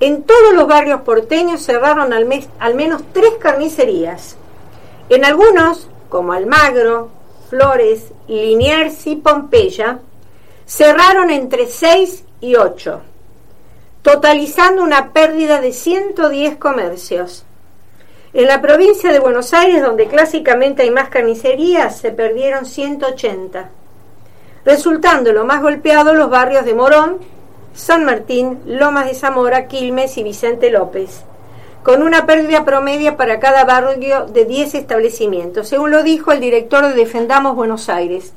En todos los barrios porteños cerraron al, menos tres carnicerías. En algunos, como Almagro, Flores, Liniers y Pompeya, cerraron entre 6 y 8, totalizando una pérdida de 110 comercios. En la provincia de Buenos Aires, donde clásicamente hay más carnicerías, se perdieron 180, resultando lo más golpeado los barrios de Morón, San Martín, Lomas de Zamora, Quilmes y Vicente López, con una pérdida promedia para cada barrio de 10 establecimientos, según lo dijo el director de Defendamos Buenos Aires,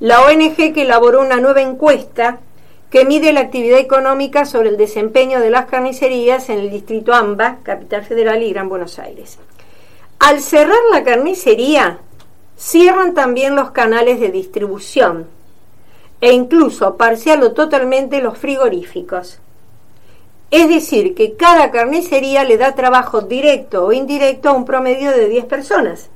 la ONG que elaboró una nueva encuesta que mide la actividad económica sobre el desempeño de las carnicerías en el distrito AMBA, Capital Federal y Gran Buenos Aires. Al cerrar la carnicería, cierran también los canales de distribución e incluso parcial o totalmente los frigoríficos. Es decir, que cada carnicería le da trabajo directo o indirecto a un promedio de 10 personas,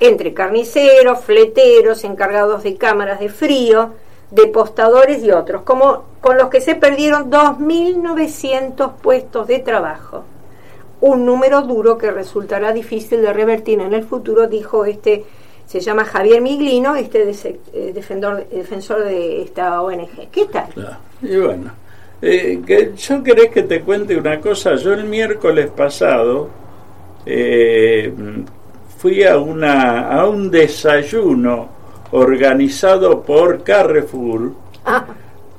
entre carniceros, fleteros, encargados de cámaras de frío, de postadores y otros, como con los que se perdieron 2.900 puestos de trabajo. Un número duro que resultará difícil de revertir en el futuro, dijo este, se llama Javier Miglino, este eh, defensor, defensor de esta ONG. ¿Qué tal? Claro. Y bueno, eh, que yo querés que te cuente una cosa. Yo el miércoles pasado eh, fui a, una, a un desayuno organizado por Carrefour Ah,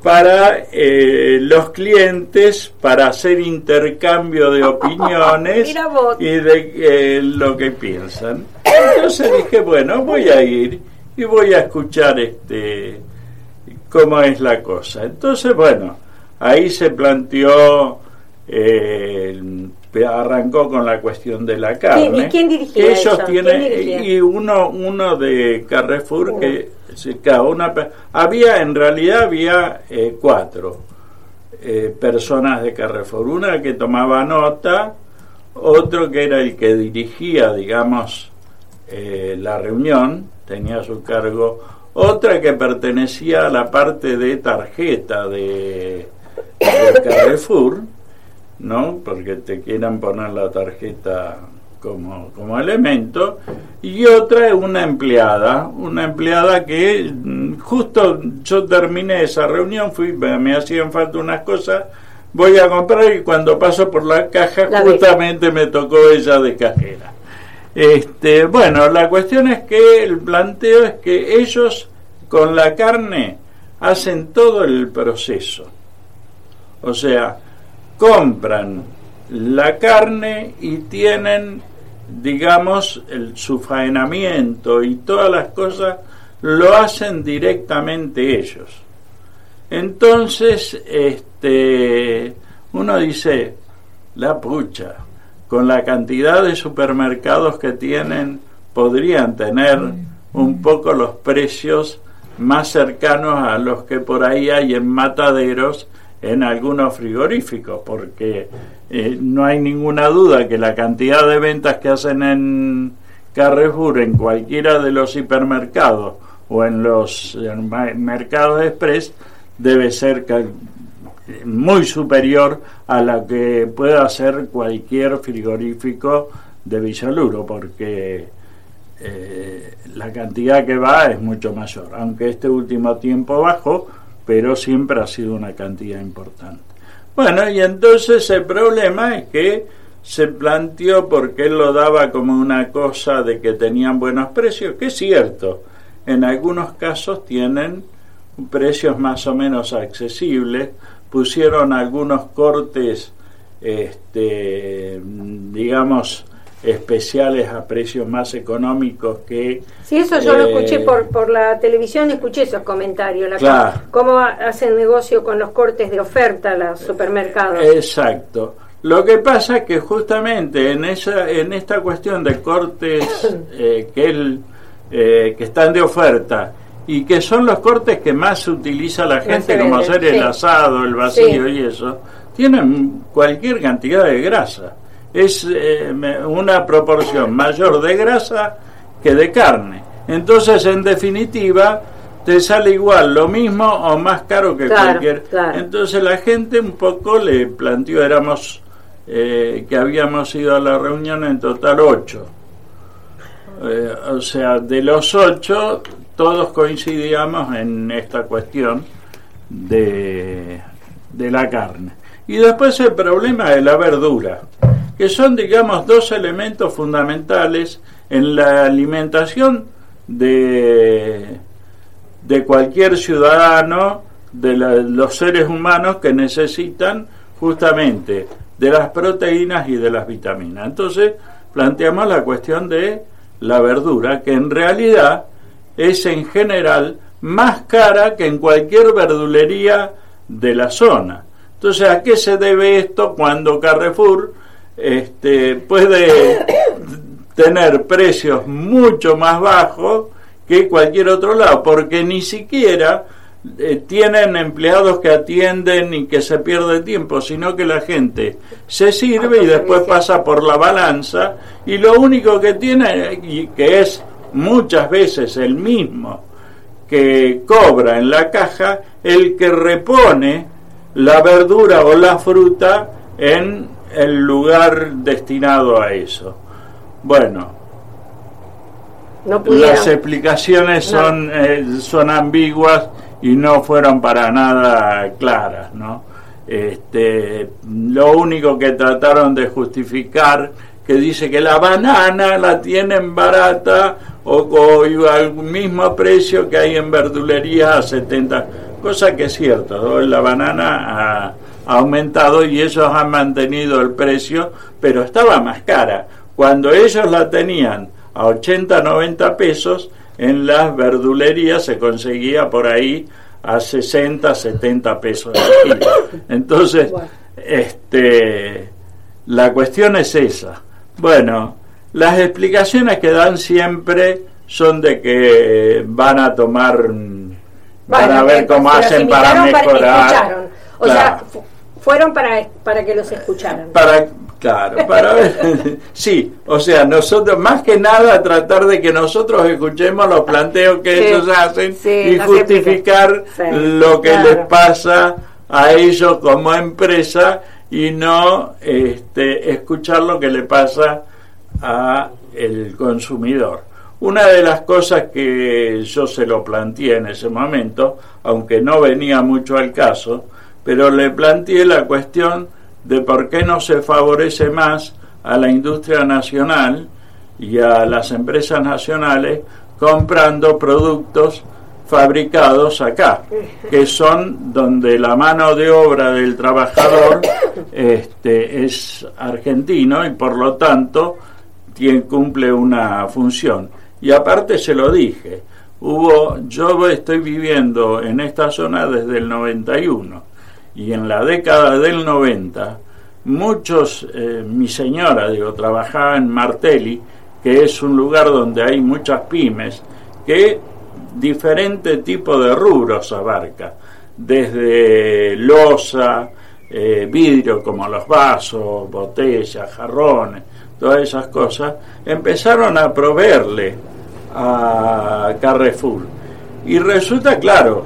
para eh, los clientes para hacer intercambio de opiniones y de eh, lo que piensan. Entonces dije, bueno, voy a ir y voy a escuchar este cómo es la cosa. Entonces, bueno, ahí se planteó eh, arrancó con la cuestión de la carne. y quién dirigía que ellos eso? tienen y uno uno de Carrefour Uno. que claro, una había en realidad había eh, cuatro eh, personas de Carrefour una que tomaba nota otro que era el que dirigía digamos eh, la reunión tenía a su cargo otra que pertenecía a la parte de tarjeta de, de Carrefour ¿no? Porque te quieran poner la tarjeta como, como elemento. Y otra es una empleada, una empleada que mm, justo yo terminé esa reunión, fui, me me hacían falta unas cosas, voy a comprar y cuando paso por la caja La justamente me tocó ella de cajera. Este, bueno, la cuestión es que el planteo es que ellos con la carne hacen todo el proceso. O sea, compran la carne y tienen, digamos, el, su faenamiento y todas las cosas lo hacen directamente ellos. Entonces, este, uno dice, la pucha, con la cantidad de supermercados que tienen, podrían tener un poco los precios más cercanos a los que por ahí hay en mataderos en algunos frigoríficos, porque eh, no hay ninguna duda que la cantidad de ventas que hacen en Carrefour, en cualquiera de los hipermercados o en los eh, ma- mercados express, debe ser muy superior a la que pueda hacer cualquier frigorífico de Villaluro, porque eh, la cantidad que va es mucho mayor, aunque este último tiempo bajó, pero siempre ha sido una cantidad importante. Bueno, y entonces el problema es que se planteó porque él lo daba como una cosa de que tenían buenos precios, que es cierto, en algunos casos tienen precios más o menos accesibles, pusieron algunos cortes, este, digamos, especiales a precios más económicos que... Sí, eso yo lo eh, escuché por, por la televisión, escuché esos comentarios, la Claro. cómo hacen negocio con los cortes de oferta los supermercados. Exacto. Lo que pasa es que justamente en esa en esta cuestión de cortes eh, que él, eh, que están de oferta y que son los cortes que más utiliza la gente como hacer el asado, el vacío Sí. y eso, tienen cualquier cantidad de grasa. Es eh, una proporción mayor de grasa que de carne. Entonces, en definitiva, te sale igual, lo mismo o más caro que Claro, cualquier. claro. Entonces la gente un poco le planteó, éramos eh, que habíamos ido a la reunión en total ocho. Eh, o sea, de los ocho, todos coincidíamos en esta cuestión de, de la carne. Y después el problema de la verdura, que son, digamos, dos elementos fundamentales en la alimentación de, de cualquier ciudadano, de los seres humanos que necesitan justamente de las proteínas y de las vitaminas. Entonces, planteamos la cuestión de la verdura, que en realidad es en general más cara que en cualquier verdulería de la zona. Entonces, ¿a qué se debe esto cuando Carrefour este, puede tener precios mucho más bajos que cualquier otro lado? Porque ni siquiera eh, tienen empleados que atienden y que se pierde tiempo, sino que la gente se sirve y después pasa por la balanza y lo único que tiene, y que es muchas veces el mismo que cobra en la caja, el que repone la verdura o la fruta en el lugar destinado a eso. Bueno, no las explicaciones son, eh, son ambiguas y no fueron para nada claras, ¿no? Este, lo único que trataron de justificar que dice que la banana la tienen barata o, o al mismo precio que hay en verdulería a 70, cosa que es cierto, ¿no? la banana ha, ha aumentado y ellos han mantenido el precio, pero estaba más cara. Cuando ellos la tenían a 80, 90 pesos, en las verdulerías se conseguía por ahí a 60, 70 pesos el kilo. Entonces, este, la cuestión es esa. Bueno, las explicaciones que dan siempre son de que van a tomar, van Bueno, a ver eh, cómo hacen para mejorar. O Claro. sea, fueron para, para que los escucharan. Para, claro, para ver. Sí, o sea, nosotros, más que nada, tratar de que nosotros escuchemos los planteos que Sí, ellos hacen sí, y justificar Sí, lo que claro. les pasa a ellos como empresa y no este, escuchar lo que le pasa a el consumidor. Una de las cosas que yo se lo planteé en ese momento, aunque no venía mucho al caso, pero le planteé la cuestión de por qué no se favorece más a la industria nacional y a las empresas nacionales comprando productos fabricados acá, que son donde la mano de obra del trabajador este, es argentino y por lo tanto tiene, cumple una función. Y aparte se lo dije, hubo, yo estoy viviendo en esta zona desde el 91 y en la década del 90 muchos, eh, mi señora, digo, trabajaba en Martelli, que es un lugar donde hay muchas pymes, que diferente tipo de rubros abarca, desde losa, eh, vidrio como los vasos, botellas, jarrones, todas esas cosas, empezaron a proveerle a Carrefour. Y resulta claro,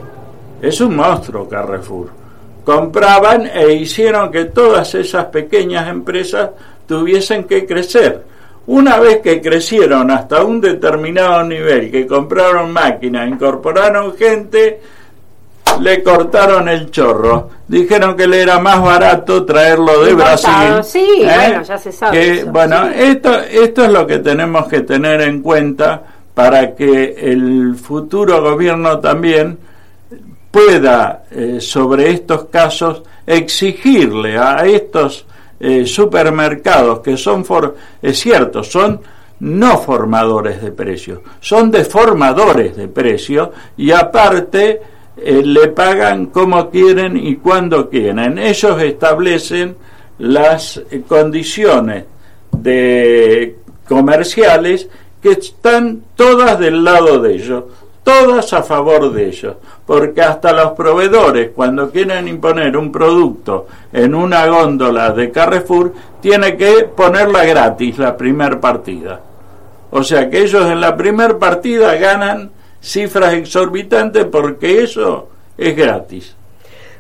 es un monstruo Carrefour. Compraban e hicieron que todas esas pequeñas empresas tuviesen que crecer. Una vez que crecieron hasta un determinado nivel, que compraron máquinas, incorporaron gente, le cortaron el chorro. Dijeron que le era más barato traerlo de Brasil. sí, ¿eh? bueno, ya se sabe Que, eso, bueno, sí. esto, esto es lo que tenemos que tener en cuenta para que el futuro gobierno también pueda eh, sobre estos casos exigirle a estos eh, supermercados que son, for- es cierto, son no formadores de precios, son deformadores de precios y aparte eh, le pagan como quieren y cuando quieren. Ellos establecen las condiciones de comerciales que están todas del lado de ellos, todas a favor de ellos, porque hasta los proveedores cuando quieren imponer un producto en una góndola de Carrefour tiene que ponerla gratis la primer partida. O sea que ellos en la primer partida ganan cifras exorbitantes porque eso es gratis.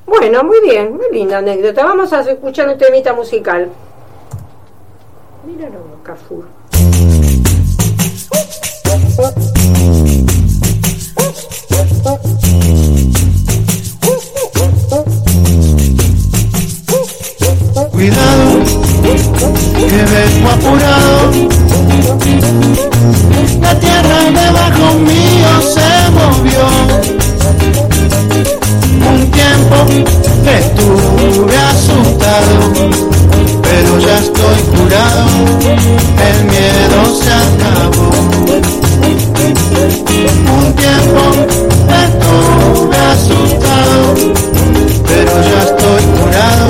Bueno, muy bien, muy linda anécdota. Vamos a escuchar un temita musical. Míralo, Carrefour. Cuidado, que vengo apurado. La tierra debajo mío se movió. Un tiempo estuve asustado, pero ya estoy curado. El miedo se acabó. Un tiempo que estuve asustado, pero ya estoy curado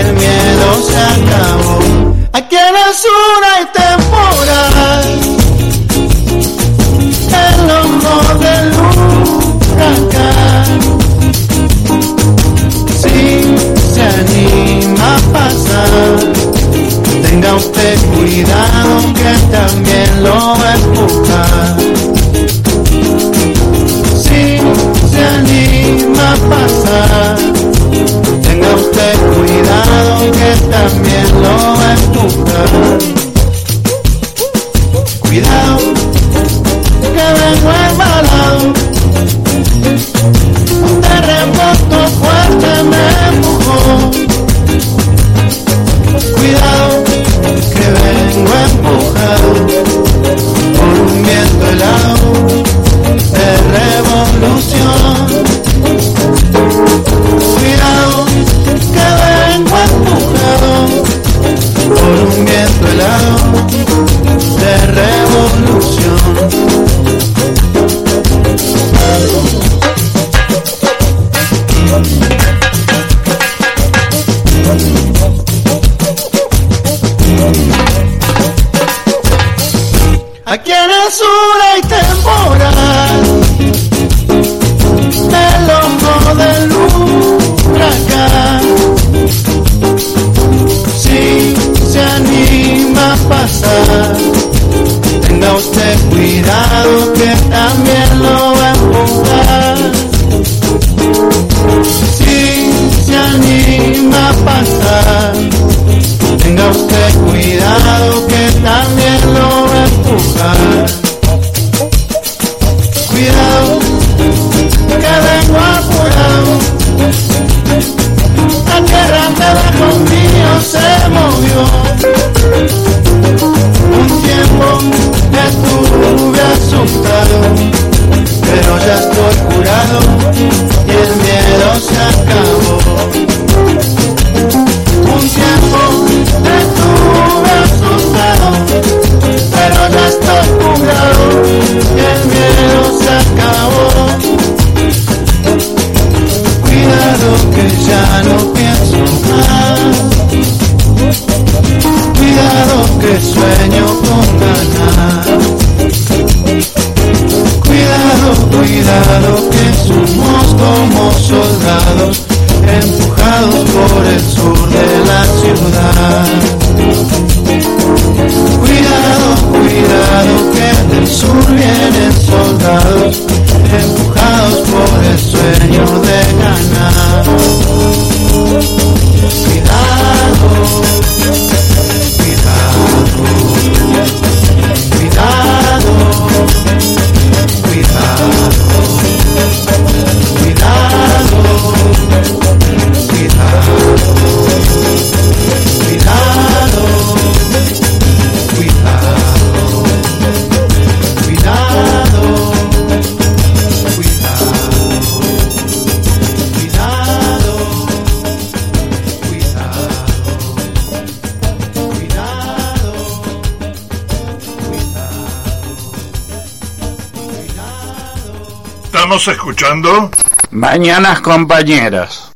el miedo se acabó. Aquí en el sur hay temporal, empujados por el sur de la ciudad. Cuidado, cuidado que del sur vienen soldados empujados por el sueño de ganar. Cuidado, Estamos escuchando Mañanas compañeras.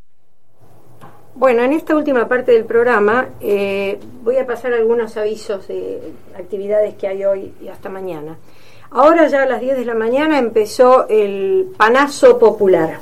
Bueno, en esta última parte del programa eh, voy a pasar algunos avisos de actividades que hay hoy y hasta mañana. Ahora ya a las 10 de la mañana empezó el panazo popular.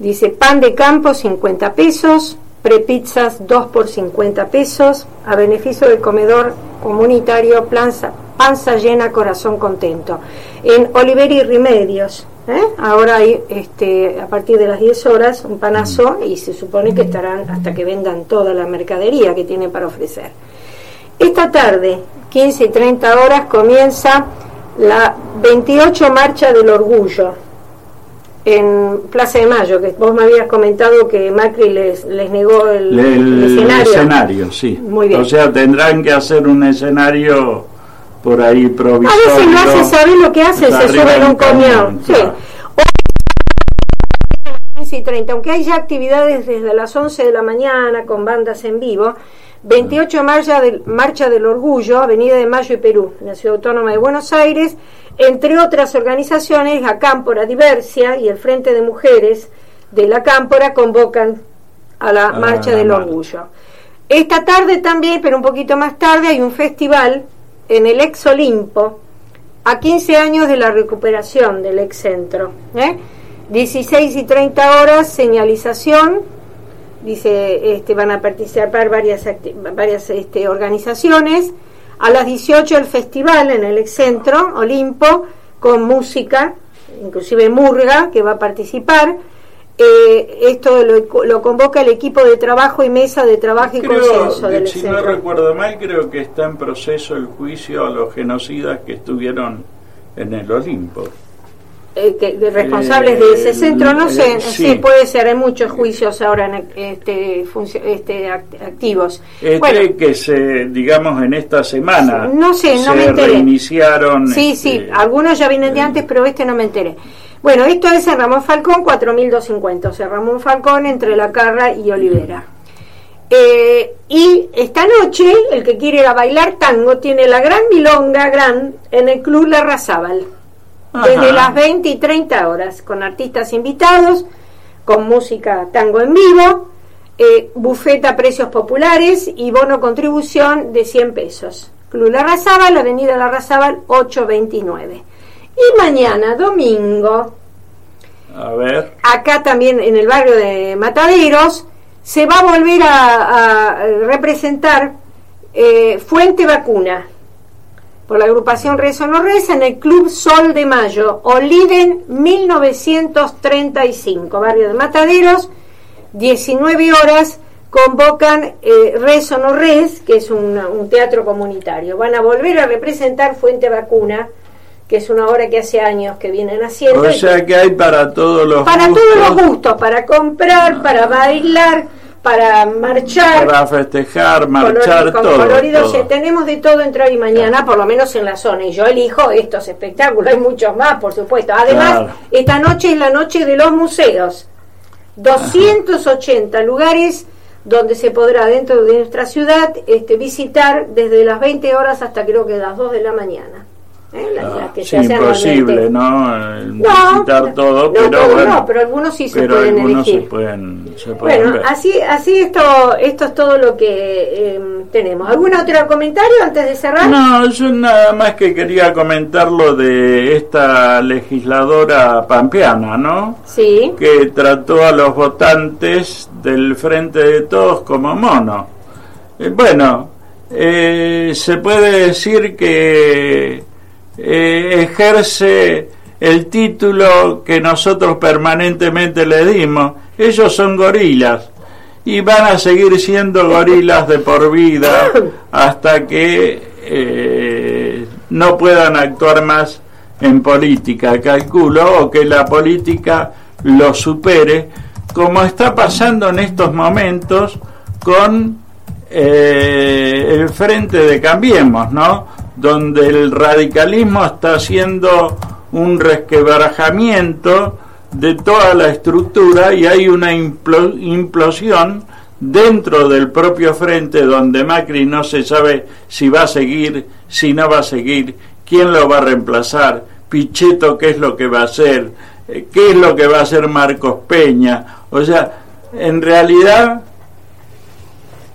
Dice pan de campo 50 pesos, prepizzas 2 por 50 pesos, a beneficio del comedor comunitario Planza, Panza Llena Corazón Contento. En Oliveri Remedios, ¿eh? ahora hay este, a partir de las 10 horas un panazo y se supone que estarán hasta que vendan toda la mercadería que tienen para ofrecer. Esta tarde, 15 y 30 horas, comienza la 28 Marcha del Orgullo en Plaza de Mayo, que vos me habías comentado que Macri les, les negó el, El, el escenario. escenario, sí. Muy bien. O sea, tendrán que hacer un escenario por ahí A provisorio. veces lo hacen, ¿sabés lo que hacen? Se suben un camión. Sí. claro. 15 y 30, aunque hay ya actividades desde las 11 de la mañana con bandas en vivo, 28 marcha del, marcha del Orgullo, Avenida de Mayo y Perú, en la Ciudad Autónoma de Buenos Aires, entre otras organizaciones, la Cámpora Diversia y el Frente de Mujeres de la Cámpora convocan a la Ah, Marcha del. Orgullo. Esta tarde también, pero un poquito más tarde, hay un festival en el ex Olimpo, a 15 años de la recuperación del ex centro. ¿eh? 16 y 30 horas, señalización. Dice, este, van a participar varias este, organizaciones. A las 18 el festival en el ex centro, Olimpo, con música, inclusive Murga, que va a participar. Eh, esto lo, lo convoca el equipo de trabajo y mesa de trabajo y Creo, consenso del si no recuerdo mal, creo que está en proceso el juicio a los genocidas que estuvieron en el Olimpo. eh, que- de responsables Eh, de ese centro, no eh, sé, sí. sí. puede ser, hay muchos juicios ahora en, este, este, act- activos. Este Bueno, que se, digamos, en esta semana No sé, no se me enteré. reiniciaron. sí, este, sí, algunos ya vienen de antes, pero este no me enteré. Bueno, esto es en Ramón Falcón, 4250, o sea, Ramón Falcón entre La Carra y Olivera. Eh, y esta noche, el que quiere ir a bailar tango tiene la gran milonga gran en el Club La Razábal. Desde las 20 y 30 horas, con artistas invitados, con música tango en vivo, eh, bufeta a precios populares y bono contribución de 100 pesos. Club La Razábal, Avenida La Razábal 829. Y mañana, domingo, A ver. acá también en el barrio de Mataderos, se va a volver a, a representar eh, Fuente Vacuna por la agrupación Rezo No Reza en el Club Sol de Mayo, Oliden 1935, barrio de Mataderos, 19 horas, convocan eh, Rezo No Res, que es un, un teatro comunitario. Van a volver a representar Fuente Vacuna, que es una obra que hace años que vienen haciendo. O sea que hay para todos los para gustos, todos los gustos, para comprar, para bailar, para marchar. para festejar, marchar, con todo. tenemos de todo entre hoy y mañana, por lo menos en la zona. Y yo elijo estos espectáculos, hay muchos más, por supuesto. Además, Claro. esta noche es la noche de los museos. 280 lugares donde se podrá dentro de nuestra ciudad este, visitar desde las 20 horas hasta creo que las 2 de la mañana. ¿Eh? Ah, las que sí, se hacen imposible. ¿no? No, visitar todo, no, pero todo bueno, no, pero algunos sí se pueden elegir. se pueden, se pueden Bueno, ver. así, así esto, esto es todo lo que eh, tenemos. ¿Algún otro comentario antes de cerrar? No, yo nada más que quería comentar lo de esta legisladora pampeana, ¿no? Sí. Que trató a los votantes del Frente de Todos como mono. Eh, bueno, eh, se puede decir que eh, ejerce el título que nosotros permanentemente le dimos. Ellos son gorilas y van a seguir siendo gorilas de por vida hasta que eh, no puedan actuar más en política, calculo, o que la política lo supere, como está pasando en estos momentos con eh, el frente de Cambiemos, ¿no? Donde el radicalismo está haciendo un resquebrajamiento de toda la estructura y hay una implo- implosión dentro del propio frente donde Macri no se sabe si va a seguir, si no va a seguir, quién lo va a reemplazar, Pichetto qué es lo que va a hacer, eh, qué es lo que va a hacer Marcos Peña. O sea, en realidad,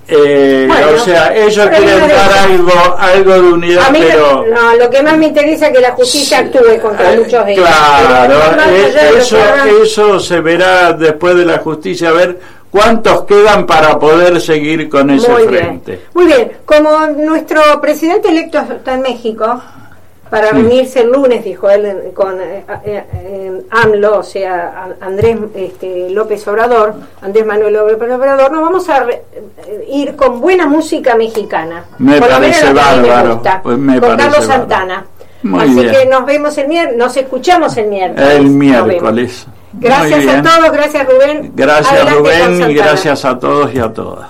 eh, Bueno, o sea, ellos quieren dar algo, algo de unidad, pero... no, lo que más me interesa es que la justicia actúe contra Eh, muchos de ellos. Claro, eh, allá de lo que eso, eso se verá después de la justicia, a ver cuántos quedan para poder seguir con ese Muy frente. bien. Muy bien, como nuestro presidente electo está en México, para reunirse el lunes, dijo él, con eh, eh, AMLO, o sea, Andrés este, López Obrador, Andrés Manuel López Obrador, nos vamos a re- eh, ir con buena música mexicana. Me Por parece lo me bárbaro, gusta, pues me con parece Carlos bárbaro. Santana. Muy Así bien. que nos vemos el miércoles, nos escuchamos el miércoles. El miércoles. Gracias a todos, gracias Rubén. Gracias Adelante Rubén y gracias a todos y a todas.